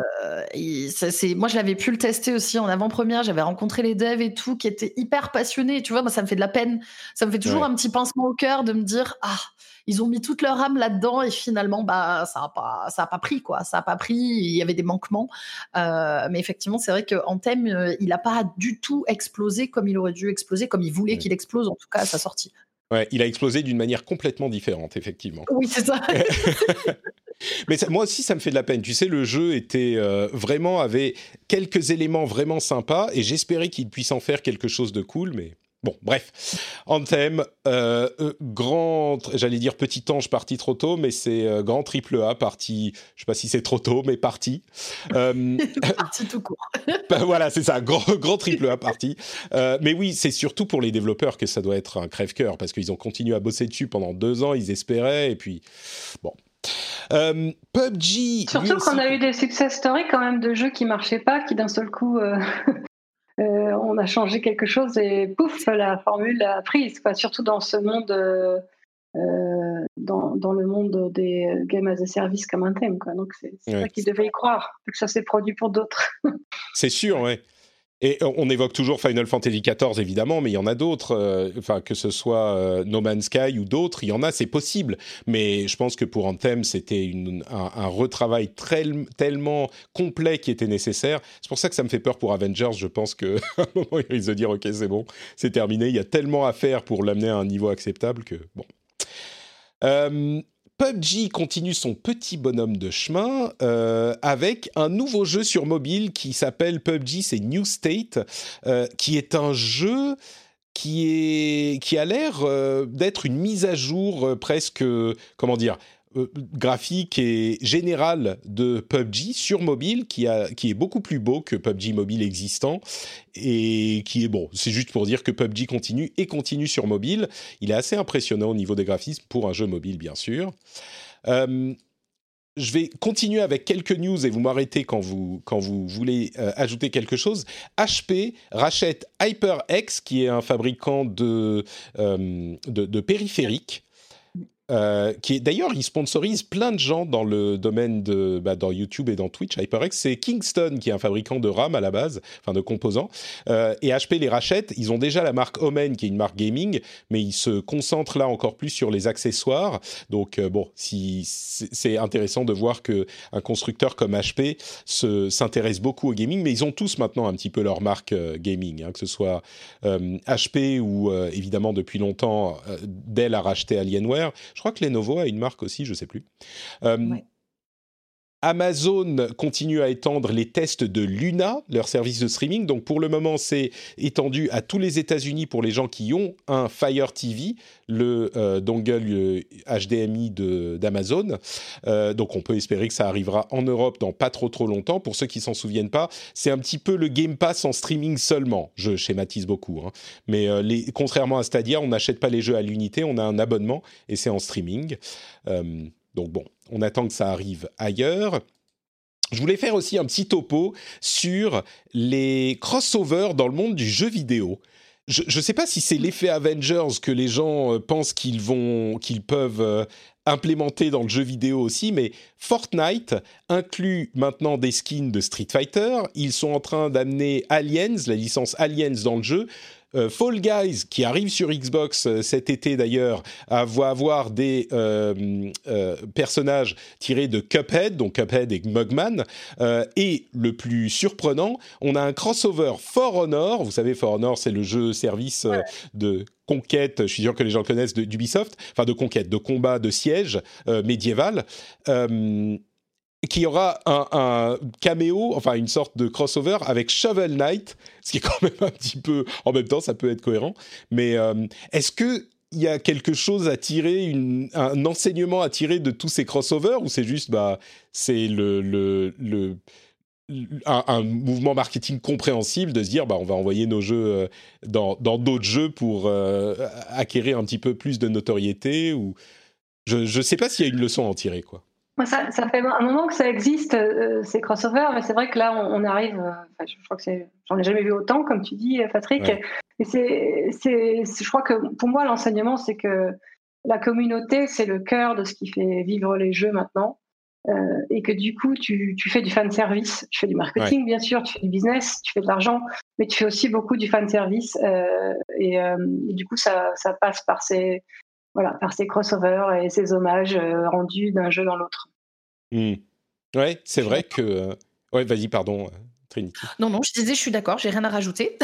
B: moi, je l'avais pu le tester aussi en avant-première. J'avais rencontré les devs et tout qui étaient hyper passionnés. tu vois, moi, ça me fait de la peine. Ça me fait toujours un petit pincement au cœur de me dire ah, ils ont mis toute leur âme là-dedans et finalement, bah, ça a pas, ça a pas pris quoi. Ça a pas pris. Il y avait des manquements. Euh, mais effectivement, c'est vrai que Anthem, il n'a pas du tout explosé comme il aurait dû exploser, comme il voulait qu'il explose en tout cas à sa sortie.
A: Ouais, il a explosé d'une manière complètement différente, effectivement.
B: Oui, c'est ça.
A: Mais moi aussi, ça me fait de la peine. Tu sais, le jeu était euh, vraiment avait quelques éléments vraiment sympas et j'espérais qu'il puisse en faire quelque chose de cool, mais Bon, bref. Anthem, euh, euh, grand, j'allais dire petit ange parti trop tôt, mais c'est euh, grand triple A parti, je sais pas si c'est trop tôt, mais parti.
B: parti tout court.
A: ben voilà, c'est ça, grand, grand triple A parti. mais oui, c'est surtout pour les développeurs que ça doit être un crève-cœur, parce qu'ils ont continué à bosser dessus pendant deux ans, ils espéraient, et puis, bon. PUBG.
C: Surtout qu'on a eu des success stories quand même de jeux qui marchaient pas, qui d'un seul coup euh, on a changé quelque chose et pouf, la formule a prise. Surtout dans ce monde, euh, euh, dans, le monde des games as a service comme un thème. Quoi. Donc c'est ça qu'ils devaient y croire, que ça s'est produit pour d'autres.
A: c'est sûr, ouais. Et on évoque toujours Final Fantasy XIV évidemment, mais il y en a d'autres. Euh, enfin, que ce soit euh, No Man's Sky ou d'autres, il y en a, c'est possible. Mais je pense que pour Anthem, c'était un, retravail tellement complet qui était nécessaire. C'est pour ça que ça me fait peur pour Avengers. Je pense qu'à un moment, ils risquent de dire ok, c'est bon, c'est terminé. Il y a tellement à faire pour l'amener à un niveau acceptable que bon. Euh, PUBG continue son petit bonhomme de chemin euh, avec un nouveau jeu sur mobile qui s'appelle PUBG, c'est New State, euh, qui est un jeu qui, a l'air d'être une mise à jour presque, comment dire, graphique et générale de PUBG sur mobile qui, a, qui est beaucoup plus beau que PUBG mobile existant et qui est bon. C'est juste pour dire que PUBG continue et continue sur mobile. Il est assez impressionnant au niveau des graphismes pour un jeu mobile, bien sûr. Euh, je vais continuer avec quelques news et vous m'arrêtez quand vous, quand vous voulez euh, ajouter quelque chose. HP rachète HyperX, qui est un fabricant euh, de, de périphériques. Euh, qui est d'ailleurs, il sponsorise plein de gens dans le domaine de bah, dans YouTube et dans Twitch. HyperX, c'est Kingston qui est un fabricant de RAM à la base, enfin de composants, euh, et HP les rachète. Ils ont déjà la marque Omen qui est une marque gaming, mais ils se concentrent là encore plus sur les accessoires. Donc euh, bon, c'est intéressant de voir que un constructeur comme HP s'intéresse beaucoup au gaming, mais ils ont tous maintenant un petit peu leur marque gaming, hein, que ce soit HP ou évidemment depuis longtemps Dell a racheté Alienware. Je crois que Lenovo a une marque aussi, je ne sais plus. Euh, Amazon continue à étendre les tests de Luna, leur service de streaming. Donc pour le moment, c'est étendu à tous les États-Unis pour les gens qui ont un Fire TV, le euh, dongle HDMI d'Amazon. Euh, donc on peut espérer que ça arrivera en Europe dans pas trop trop longtemps. Pour ceux qui s'en souviennent pas, c'est un petit peu le Game Pass en streaming seulement. Je schématise beaucoup, hein. mais les, contrairement à Stadia, on n'achète pas les jeux à l'unité, on a un abonnement et c'est en streaming. Donc bon, on attend que ça arrive ailleurs. Je voulais faire aussi un petit topo sur les crossovers dans le monde du jeu vidéo. Je ne sais pas si c'est l'effet Avengers que les gens euh, pensent qu'ils vont, qu'ils peuvent euh, implémenter dans le jeu vidéo aussi, mais Fortnite inclut maintenant des skins de Street Fighter. Ils sont en train d'amener Aliens, la licence Aliens dans le jeu. Euh, Fall Guys, qui arrive sur Xbox euh, cet été d'ailleurs, va avoir des euh, personnages tirés de Cuphead, donc Cuphead et Mugman. et le plus surprenant, on a un crossover For Honor. Vous savez, For Honor, c'est le jeu service de conquête, je suis sûr que les gens connaissent d'Ubisoft, enfin de conquête, de combat, de siège médiéval qui aura un, caméo, enfin une sorte de crossover avec Shovel Knight, ce qui est quand même un petit peu, en même temps, ça peut être cohérent. Mais euh, est-ce que il y a quelque chose à tirer, un enseignement à tirer de tous ces crossovers, ou c'est juste, bah, c'est le un, mouvement marketing compréhensible de se dire, bah, on va envoyer nos jeux euh, dans d'autres jeux pour euh, acquérir un petit peu plus de notoriété, ou je ne sais pas s'il y a une leçon à en tirer, quoi.
C: Ça, ça, fait un moment que ça existe, euh, ces crossovers, mais c'est vrai que là, on, arrive. Euh, je crois que. J'en ai jamais vu autant, comme tu dis, Patrick. Et c'est, c'est, je crois que pour moi, l'enseignement, c'est que la communauté, c'est le cœur de ce qui fait vivre les jeux maintenant. Euh, et que du coup, tu, tu, fais du fan service, tu fais du marketing, bien sûr, tu fais du business, tu fais de l'argent, mais tu fais aussi beaucoup du fan service. Euh, et, et, du coup, ça, ça passe par ces, voilà, par ces crossovers et ces hommages euh, rendus d'un jeu dans l'autre.
A: Mmh. Ouais, c'est vrai que. Euh, ouais, vas-y, pardon. Euh, Trinity.
B: Non, non, je disais, je suis d'accord, j'ai rien à rajouter.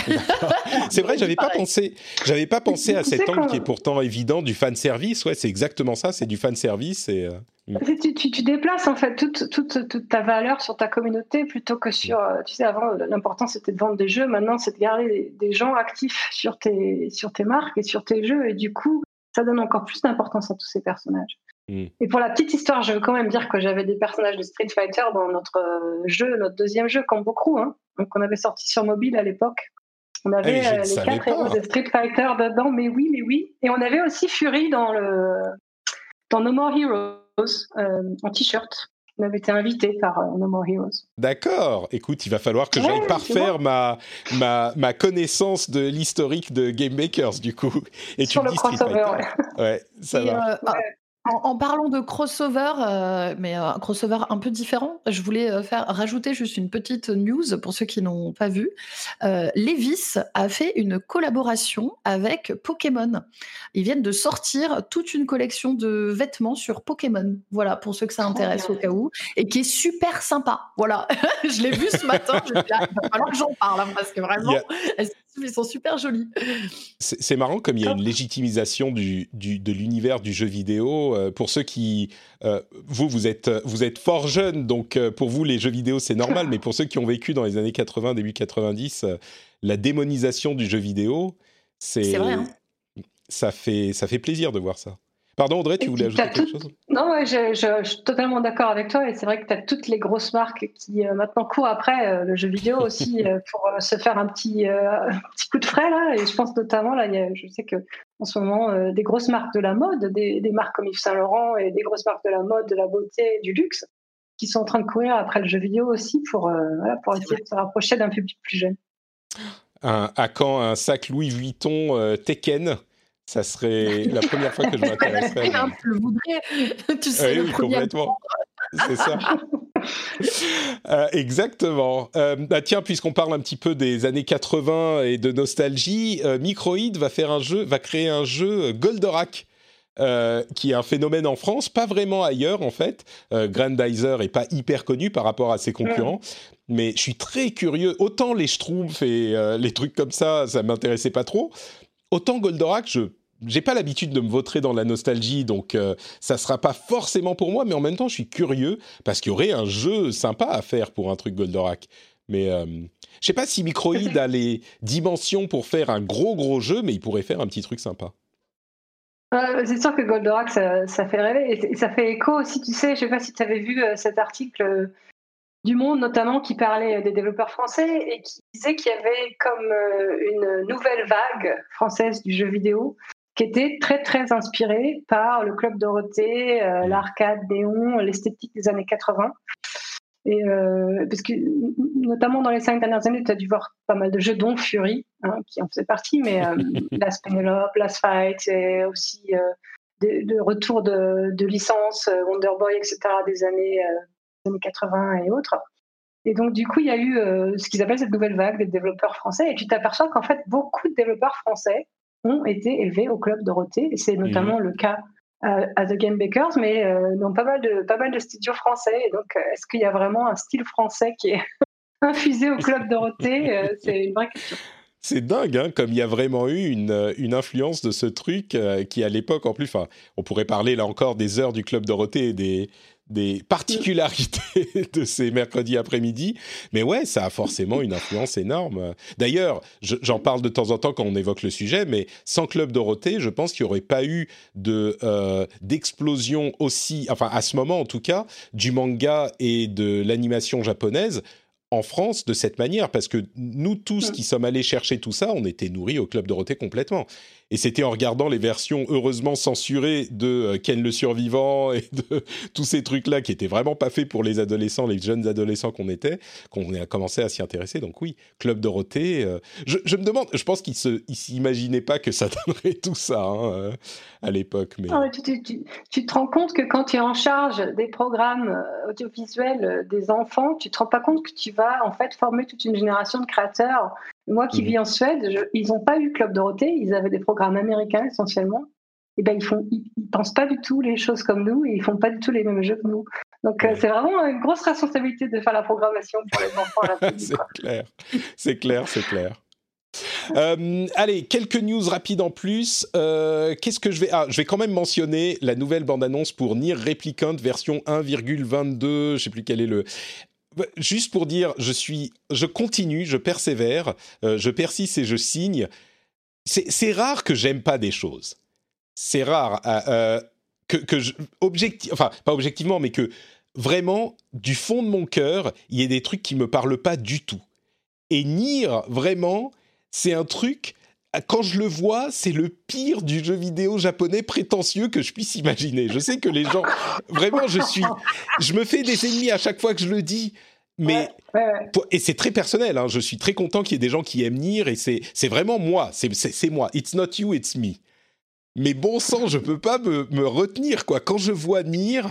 A: c'est vrai, j'avais pas pensé, j'avais pas pensé à cet angle qui est pourtant évident du fan service. Ouais, c'est exactement ça, c'est du fan service et.
C: Mmh. Tu, tu, déplaces en fait toute, toute, toute, ta valeur sur ta communauté plutôt que sur. Tu sais, avant, l'important c'était de vendre des jeux, maintenant c'est de garder des, des, gens actifs sur tes, sur tes marques et sur tes jeux. Et du coup, ça donne encore plus d'importance à tous ces personnages. Et pour la petite histoire, je veux quand même dire que j'avais des personnages de Street Fighter dans notre euh, jeu, notre deuxième jeu, comme beaucoup, hein. donc on avait sorti sur mobile à l'époque. On avait ah, euh, les quatre héros de Street Fighter dedans, mais oui, mais oui. Et on avait aussi Fury dans le dans No More Heroes euh, en t-shirt. On avait été invité par No More Heroes.
A: D'accord. Écoute, il va falloir que j'aille parfaire ma, ma, ma, connaissance de l'historique de Game Makers, du coup.
C: Et Sur tu le crossover, ouais.
A: ouais. ça va.
B: En, parlant de crossover, euh, mais euh, un crossover un peu différent, je voulais euh, faire rajouter juste une petite news pour ceux qui n'ont pas vu. Levis a fait une collaboration avec Pokémon. Ils viennent de sortir toute une collection de vêtements sur Pokémon. Voilà, pour ceux que ça intéresse au cas où, et qui est super sympa. Voilà, je l'ai vu ce matin. il va falloir que j'en parle hein, parce que vraiment, ils sont super jolis.
A: C'est marrant comme il y a une légitimisation du, de l'univers du jeu vidéo. Euh, pour ceux qui... Euh, vous, vous êtes, vous êtes fort jeune, donc euh, pour vous, les jeux vidéo, c'est normal. mais pour ceux qui ont vécu dans les années 80, début 90, la démonisation du jeu vidéo, C'est vrai. Hein. Ça fait ça fait plaisir de voir ça. Pardon, Audrey, tu voulais ajouter quelque chose
C: Non, je, suis totalement d'accord avec toi. Et c'est vrai que tu as toutes les grosses marques qui euh, maintenant courent après euh, le jeu vidéo aussi euh, pour se faire un petit, petit coup de frais. Là. Et je pense notamment, là, je sais que en ce moment, des grosses marques de la mode, des, marques comme Yves Saint Laurent et des grosses marques de la mode, de la beauté, du luxe, qui sont en train de courir après le jeu vidéo aussi pour, pour essayer de se rapprocher d'un public plus jeune.
A: à quand un sac Louis Vuitton Tekken ça serait la première fois que je m'intéresserais.
B: À... Je le voudrais. Tu sais,
A: oui, complètement. C'est ça. Euh, exactement. Euh, bah tiens, puisqu'on parle un petit peu des années 80 et de nostalgie, euh, Microïd va faire un jeu, va créer un jeu Goldorak. qui est un phénomène en France, pas vraiment ailleurs en fait. Grandizer est pas hyper connu par rapport à ses concurrents, mais je suis très curieux. Autant les Schtroumpfs et les trucs comme ça, ça m'intéressait pas trop. Autant Goldorak, je j'ai pas l'habitude de me vautrer dans la nostalgie, donc euh, ça sera pas forcément pour moi, mais en même temps, je suis curieux parce qu'il y aurait un jeu sympa à faire pour un truc Goldorak. Mais euh, je sais pas si Microïd a les dimensions pour faire un gros gros jeu, mais il pourrait faire un petit truc sympa.
C: Euh, c'est sûr que Goldorak, ça, fait rêver et ça fait écho aussi. Tu sais, je sais pas si tu avais vu cet article du Monde notamment qui parlait des développeurs français et qui disait qu'il y avait comme une nouvelle vague française du jeu vidéo qui était très très inspiré par le club Dorothée, euh, mmh. l'arcade néon, l'esthétique des années 80. Et euh, parce que notamment dans les cinq dernières années, tu as dû voir pas mal de jeux, dont Fury, hein, qui en faisait partie, mais euh, Last Penelope, Last Fight, et aussi de, retour de, de licence, Wonder Boy, etc., des années, années 80 et autres. Et donc, du coup, il y a eu ce qu'ils appellent cette nouvelle vague des développeurs français. Et tu t'aperçois qu'en fait, beaucoup de développeurs français ont été élevés au club Dorothée. C'est mhm. notamment le cas euh, à The Game Bakers, mais euh, dans pas mal de pas mal de studios français. Et donc, euh, est-ce qu'il y a vraiment un style français qui est infusé au club Dorothée C'est une vraie question.
A: C'est dingue, hein, comme il y a vraiment eu une, une influence de ce truc qui, à l'époque, en plus, on pourrait parler là encore des heures du Club Dorothée et des, des particularités de ces mercredis après-midi. Mais ouais, ça a forcément une influence énorme. D'ailleurs, j'en parle de temps en temps quand on évoque le sujet, mais sans Club Dorothée, je pense qu'il n'y aurait pas eu de euh, d'explosion aussi, enfin à ce moment en tout cas, du manga et de l'animation japonaise en France de cette manière, parce que nous tous qui sommes allés chercher tout ça, on était nourris au Club Dorothée complètement. Et c'était en regardant les versions heureusement censurées de euh, Ken le survivant et de tous ces trucs-là qui étaient vraiment pas faits pour les adolescents, les jeunes adolescents qu'on était, qu'on a commencé à s'y intéresser. Donc oui, Club Dorothée. Euh, je, me demande, je pense qu'ils se, s'imaginaient pas que ça donnerait tout ça hein, euh, à l'époque. Mais...
C: Ah tu, tu, te rends compte que quand tu es en charge des programmes audiovisuels des enfants, tu te rends pas compte que tu vas en fait former toute une génération de créateurs moi qui mhm. vis en Suède, ils n'ont pas eu Club Dorothée, ils avaient des programmes américains essentiellement. Et ben ils font, ils, pensent pas du tout les choses comme nous et ils font pas du tout les mêmes jeux que nous. Donc euh, c'est vraiment une grosse responsabilité de faire la programmation pour les enfants.
A: c'est clair, c'est clair, c'est clair. Euh, allez, quelques news rapides en plus. Euh, qu'est-ce que je vais Ah, je vais quand même mentionner la nouvelle bande-annonce pour Nier Replicant version 1,22. Je sais plus quel est le juste pour dire, je suis, je continue, je persévère, euh, je persiste et je signe. C'est rare que j'aime pas des choses. C'est rare euh, euh, que, je, enfin pas objectivement, mais que vraiment du fond de mon cœur, il y ait des trucs qui me parlent pas du tout. Et Nier, vraiment, c'est un truc quand je le vois, c'est le pire du jeu vidéo japonais prétentieux que je puisse imaginer. Je sais que les gens, vraiment, je suis, je me fais des ennemis à chaque fois que je le dis. Mais et c'est très personnel. Hein. je suis très content qu'il y ait des gens qui aiment Nier et c'est c'est vraiment moi. C'est moi. It's not you, it's me. Mais bon sang, je peux pas me, me retenir quoi. Quand je vois Nier,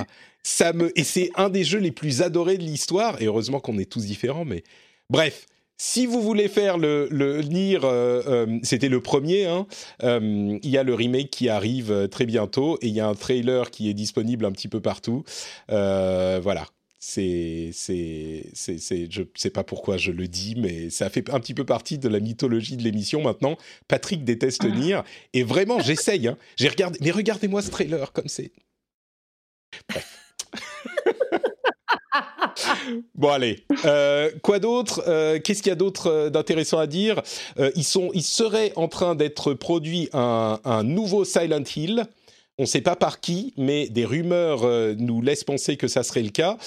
A: ça me et c'est un des jeux les plus adorés de l'histoire. Et heureusement qu'on est tous différents. Mais bref, si vous voulez faire le, le Nier, euh, euh, c'était le premier, hein, euh, il y a le remake qui arrive très bientôt et il y a un trailer qui est disponible un petit peu partout. voilà. C'est, je sais pas pourquoi je le dis, mais ça fait un petit peu partie de la mythologie de l'émission maintenant. Patrick déteste ah. Nier et vraiment, j'essaye. Hein. J'ai regardé, mais regardez-moi ce trailer comme c'est. Bon allez, euh, quoi d'autre? Euh, Qu'est-ce qu'il y a d'autre euh, d'intéressant à dire? Ils sont, ils seraient en train d'être produit un, un, nouveau Silent Hill. On ne sait pas par qui, mais des rumeurs nous laissent penser que ça serait le cas.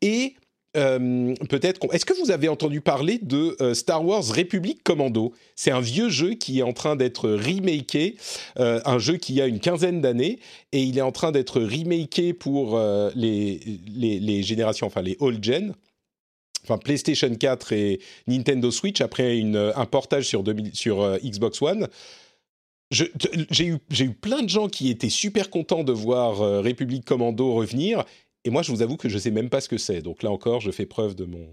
A: Et euh, peut-être. Est-ce que vous avez entendu parler de euh, Star Wars République Commando? C'est un vieux jeu qui est en train d'être remaké, euh, un jeu qui a une quinzaine d'années, et il est en train d'être remaké pour les, générations, enfin les old gen. Enfin, PlayStation 4 et Nintendo Switch après un portage sur, 2000, sur Xbox One. J'ai eu, eu, plein de gens qui étaient super contents de voir République Commando revenir et moi, je vous avoue que je ne sais même pas ce que c'est. Donc là encore, je fais preuve de mon.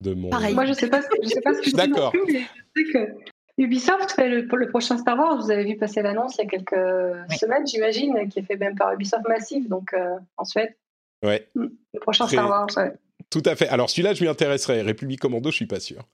C: De mon... Pareil. Moi, je ne sais pas, je sais pas ce que c'est. D'accord. je sais que Ubisoft fait le, le, prochain Star Wars. Vous avez vu passer l'annonce il y a quelques semaines, j'imagine, qui est fait même par Ubisoft Massive, donc euh, en Suède.
A: Ouais.
C: Mm. Le prochain Star Wars, ouais.
A: Tout à fait. Alors celui-là, je m'y intéresserai. République Commando, je suis pas sûr.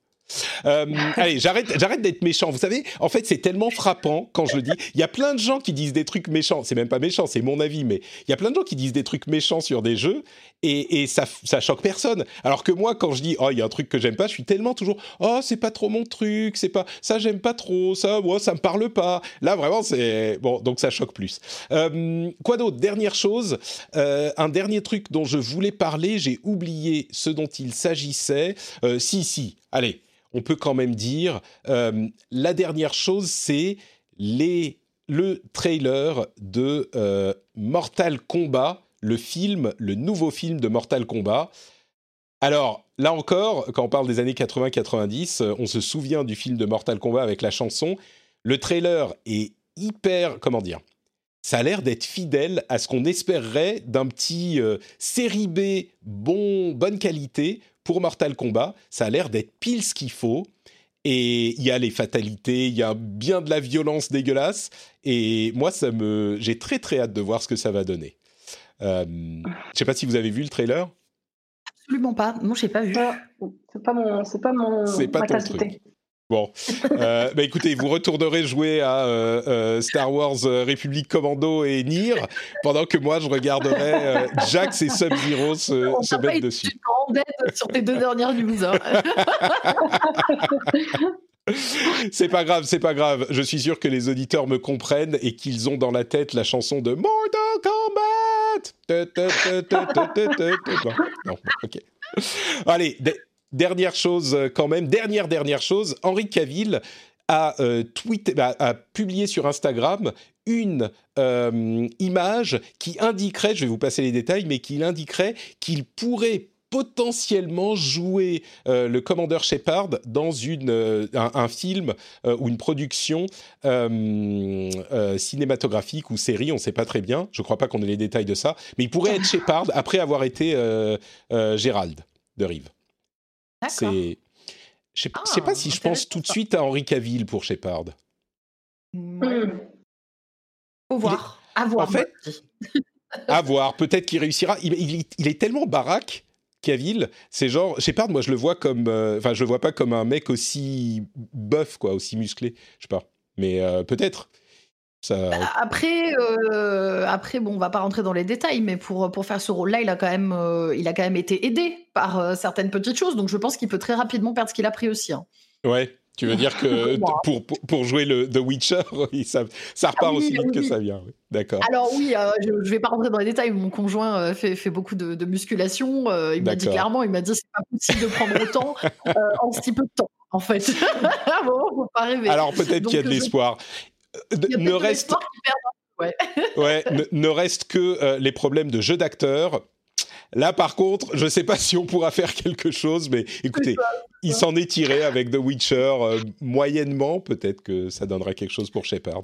A: Euh, allez, j'arrête, j'arrête d'être méchant. Vous savez, en fait, c'est tellement frappant quand je le dis. Il y a plein de gens qui disent des trucs méchants. C'est même pas méchant, c'est mon avis, mais il y a plein de gens qui disent des trucs méchants sur des jeux et, ça, ça choque personne. Alors que moi, quand je dis oh, il y a un truc que j'aime pas, je suis tellement toujours oh, c'est pas trop mon truc, c'est pas ça, j'aime pas trop, ça, moi, ça me parle pas. Là, vraiment, c'est bon, donc ça choque plus. Euh, quoi d'autre? Dernière chose, euh, un dernier truc dont je voulais parler, j'ai oublié ce dont il s'agissait. Si, si, allez on peut quand même dire, euh, la dernière chose, c'est les, le trailer de euh, Mortal Kombat, le film, le nouveau film de Mortal Kombat. Alors, là encore, quand on parle des années 80-90, euh, on se souvient du film de Mortal Kombat avec la chanson. Le trailer est hyper, comment dire ça a l'air d'être fidèle à ce qu'on espérerait d'un petit série B bon, bonne qualité pour Mortal Kombat, ça a l'air d'être pile ce qu'il faut. Et il y a les fatalités, il y a bien de la violence dégueulasse. Et moi, ça me, j'ai très très hâte de voir ce que ça va donner. Euh, je sais pas si vous avez vu le trailer.
B: Absolument pas. Moi, je n'ai pas vu.
C: C'est pas mon, c'est pas mon.
A: C'est pas ton truc. Bon, euh, bah écoutez, vous retournerez jouer à euh, euh, Star Wars République Commando et Nier, pendant que moi je regarderai Jax et Sub-Zero se, se mettre dessus.
B: sur tes deux dernières news. Hein.
A: c'est pas grave, c'est pas grave. Je suis sûr que les auditeurs me comprennent et qu'ils ont dans la tête la chanson de Mortal Kombat. non, ok. Allez, dernière chose euh, quand même, dernière dernière chose, Henri Cavill a, euh, bah, a publié sur Instagram une euh, image qui indiquerait, je vais vous passer les détails, mais qui indiquerait qu'il pourrait potentiellement jouer le commandeur Shepard dans une, un, film ou une production cinématographique ou série, on ne sait pas très bien, je ne crois pas qu'on ait les détails de ça, mais il pourrait être Shepard après avoir été Gérald de Rive. C'est. Je ne sais, pas ah, si je pense tout de suite à Henri Cavill pour Shepard.
B: Hmm. Faut voir. À voir.
A: En fait, à voir. Peut-être qu'il réussira. Il, il, est tellement baraque, Cavill. C'est genre. Shepard, moi, je le vois comme. Euh, enfin, je le vois pas comme un mec aussi buff, quoi, aussi musclé. Je sais pas. Mais euh, peut-être.
B: Après, euh, après, bon, on va pas rentrer dans les détails, mais pour, pour faire ce rôle-là, il a quand même, euh, il a quand même été aidé par euh, certaines petites choses, donc je pense qu'il peut très rapidement perdre ce qu'il a pris aussi. Hein.
A: Ouais. Tu veux dire que pour, pour, jouer le The Witcher, ça, ça repart ah aussi vite que ça vient. D'accord.
B: Alors oui, je ne vais pas rentrer dans les détails. Mon conjoint fait, fait beaucoup de, musculation. il m'a dit clairement, il m'a dit c'est pas possible de prendre autant en si peu de temps. En fait, bon, faut pas rêver.
A: Alors peut-être qu'il y a de l'espoir ne reste ouais. ne, reste que euh, les problèmes de jeu d'acteur. Là, par contre, je ne sais pas si on pourra faire quelque chose, mais écoutez, il s'en est tiré avec The Witcher euh, moyennement. Peut-être que ça donnera quelque chose pour Shepard.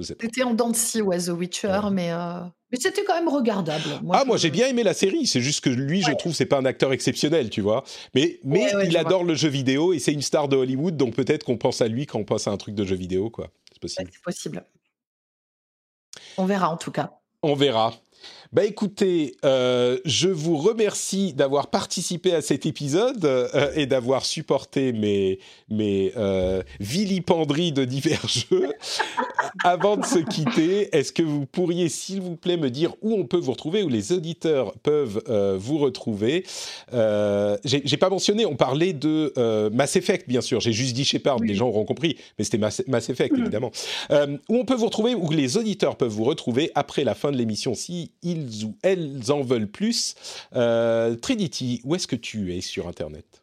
B: C'était en dents de scie, ouais, The Witcher, mais, euh, mais c'était quand même regardable.
A: Moi, ah, moi j'ai bien aimé la série. C'est juste que lui, je trouve, c'est pas un acteur exceptionnel, tu vois. Mais, mais il adore le jeu vidéo et c'est une star de Hollywood, donc peut-être qu'on pense à lui quand on pense à un truc de jeu vidéo, quoi. C'est possible.
B: c'est possible. On verra en tout cas.
A: On verra. Bah écoutez, euh, je vous remercie d'avoir participé à cet épisode euh, et d'avoir supporté mes, mes euh, vilipenderies de divers jeux. avant de se quitter, est-ce que vous pourriez, s'il vous plaît, me dire où on peut vous retrouver, où les auditeurs peuvent vous retrouver? J'ai pas mentionné, on parlait de Mass Effect, bien sûr. J'ai juste dit Shepard, les gens auront compris, mais c'était Mass, Effect, mm. évidemment. où on peut vous retrouver, où les auditeurs peuvent vous retrouver après la fin de l'émission, si ils ou elles en veulent plus. Trinity, où est-ce que tu es sur Internet?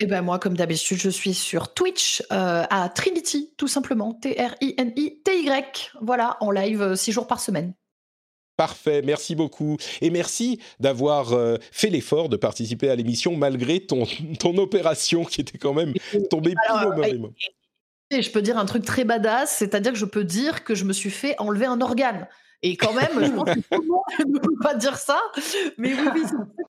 B: Eh ben moi, comme d'habitude, je suis sur Twitch euh, à Trinity, tout simplement. T-R-I-N-I-T-Y. Voilà, en live euh, six jours par semaine.
A: Parfait, merci beaucoup. Et merci d'avoir euh, fait l'effort de participer à l'émission malgré ton, ton opération qui était quand même tombée pile au mauvais moment.
B: Et je peux dire un truc très badass, c'est-à-dire que je peux dire que je me suis fait enlever un organe. Et quand même, je pense que tout le monde ne peut pas dire ça. Mais oui, oui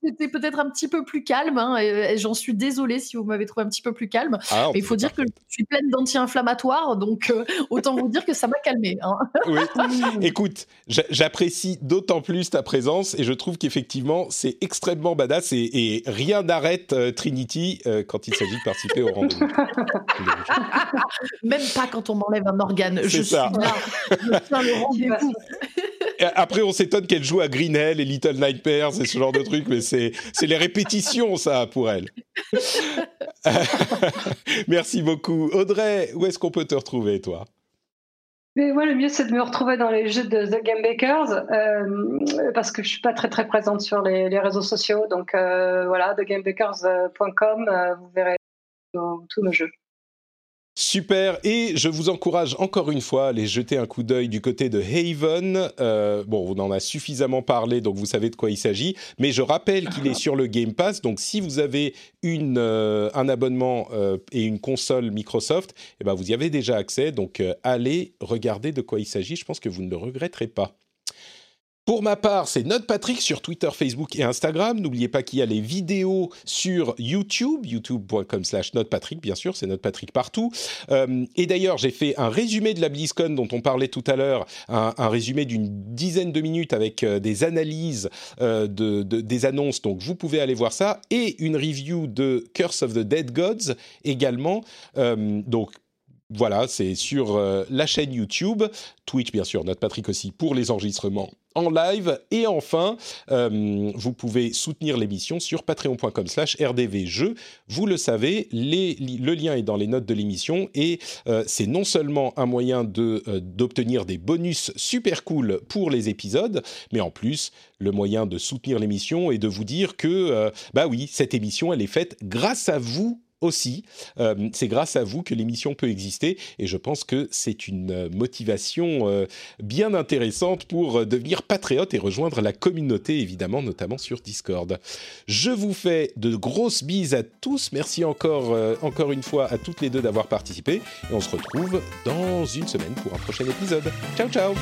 B: c'était peut-être un petit peu plus calme. Hein, et, j'en suis désolée si vous m'avez trouvé un petit peu plus calme. Ah, mais il faut dire que je suis pleine d'anti-inflammatoires. Donc, euh, autant vous dire que ça m'a calmé. Hein.
A: Oui. Écoute, j'apprécie d'autant plus ta présence et je trouve qu'effectivement, c'est extrêmement badass et, rien n'arrête euh, Trinity euh, quand il s'agit de participer au rendez-vous.
B: Même pas quand on m'enlève un organe. Je suis là. Je tiens le rendez-vous.
A: Après, on s'étonne qu'elle joue à Green Hell et Little Nightmares et ce genre de trucs, mais c'est les répétitions, ça, pour elle. Merci beaucoup. Audrey, où est-ce qu'on peut te retrouver, toi?
C: Mais le mieux, c'est de me retrouver dans les jeux de The Game Bakers euh, parce que je suis pas très très présente sur les, réseaux sociaux. Donc euh, voilà, thegamebakers.com, euh, vous verrez tous nos jeux.
A: Super, et je vous encourage encore une fois à aller jeter un coup d'œil du côté de Haven. Euh, bon, on en a suffisamment parlé, donc vous savez de quoi il s'agit, mais je rappelle qu'il est sur le Game Pass, donc si vous avez euh, un abonnement euh, et une console Microsoft, eh ben vous y avez déjà accès, donc allez regarder de quoi il s'agit, je pense que vous ne le regretterez pas. Pour ma part, c'est Note Patrick sur Twitter, Facebook et Instagram. N'oubliez pas qu'il y a les vidéos sur YouTube, youtube.com slash Patrick, bien sûr, c'est Patrick partout. Euh, et d'ailleurs, j'ai fait un résumé de la BlizzCon dont on parlait tout à l'heure, un, résumé d'une dizaine de minutes avec euh, des analyses euh, de, des annonces, donc vous pouvez aller voir ça, et une review de Curse of the Dead Gods également. donc voilà, c'est sur la chaîne YouTube, Twitch bien sûr, Note Patrick aussi pour les enregistrements en live. Et enfin, euh, vous pouvez soutenir l'émission sur patreon.com slash rdvjeux. Vous le savez, le lien est dans les notes de l'émission et euh, c'est non seulement un moyen euh, d'obtenir des bonus super cool pour les épisodes, mais en plus le moyen de soutenir l'émission et de vous dire que, bah oui, cette émission, elle est faite grâce à vous aussi. Euh, c'est grâce à vous que l'émission peut exister et je pense que c'est une euh, motivation euh, bien intéressante pour devenir patriote et rejoindre la communauté évidemment, notamment sur Discord. Je vous fais de grosses bises à tous. Merci encore, encore une fois à toutes les deux d'avoir participé et on se retrouve dans une semaine pour un prochain épisode. Ciao ciao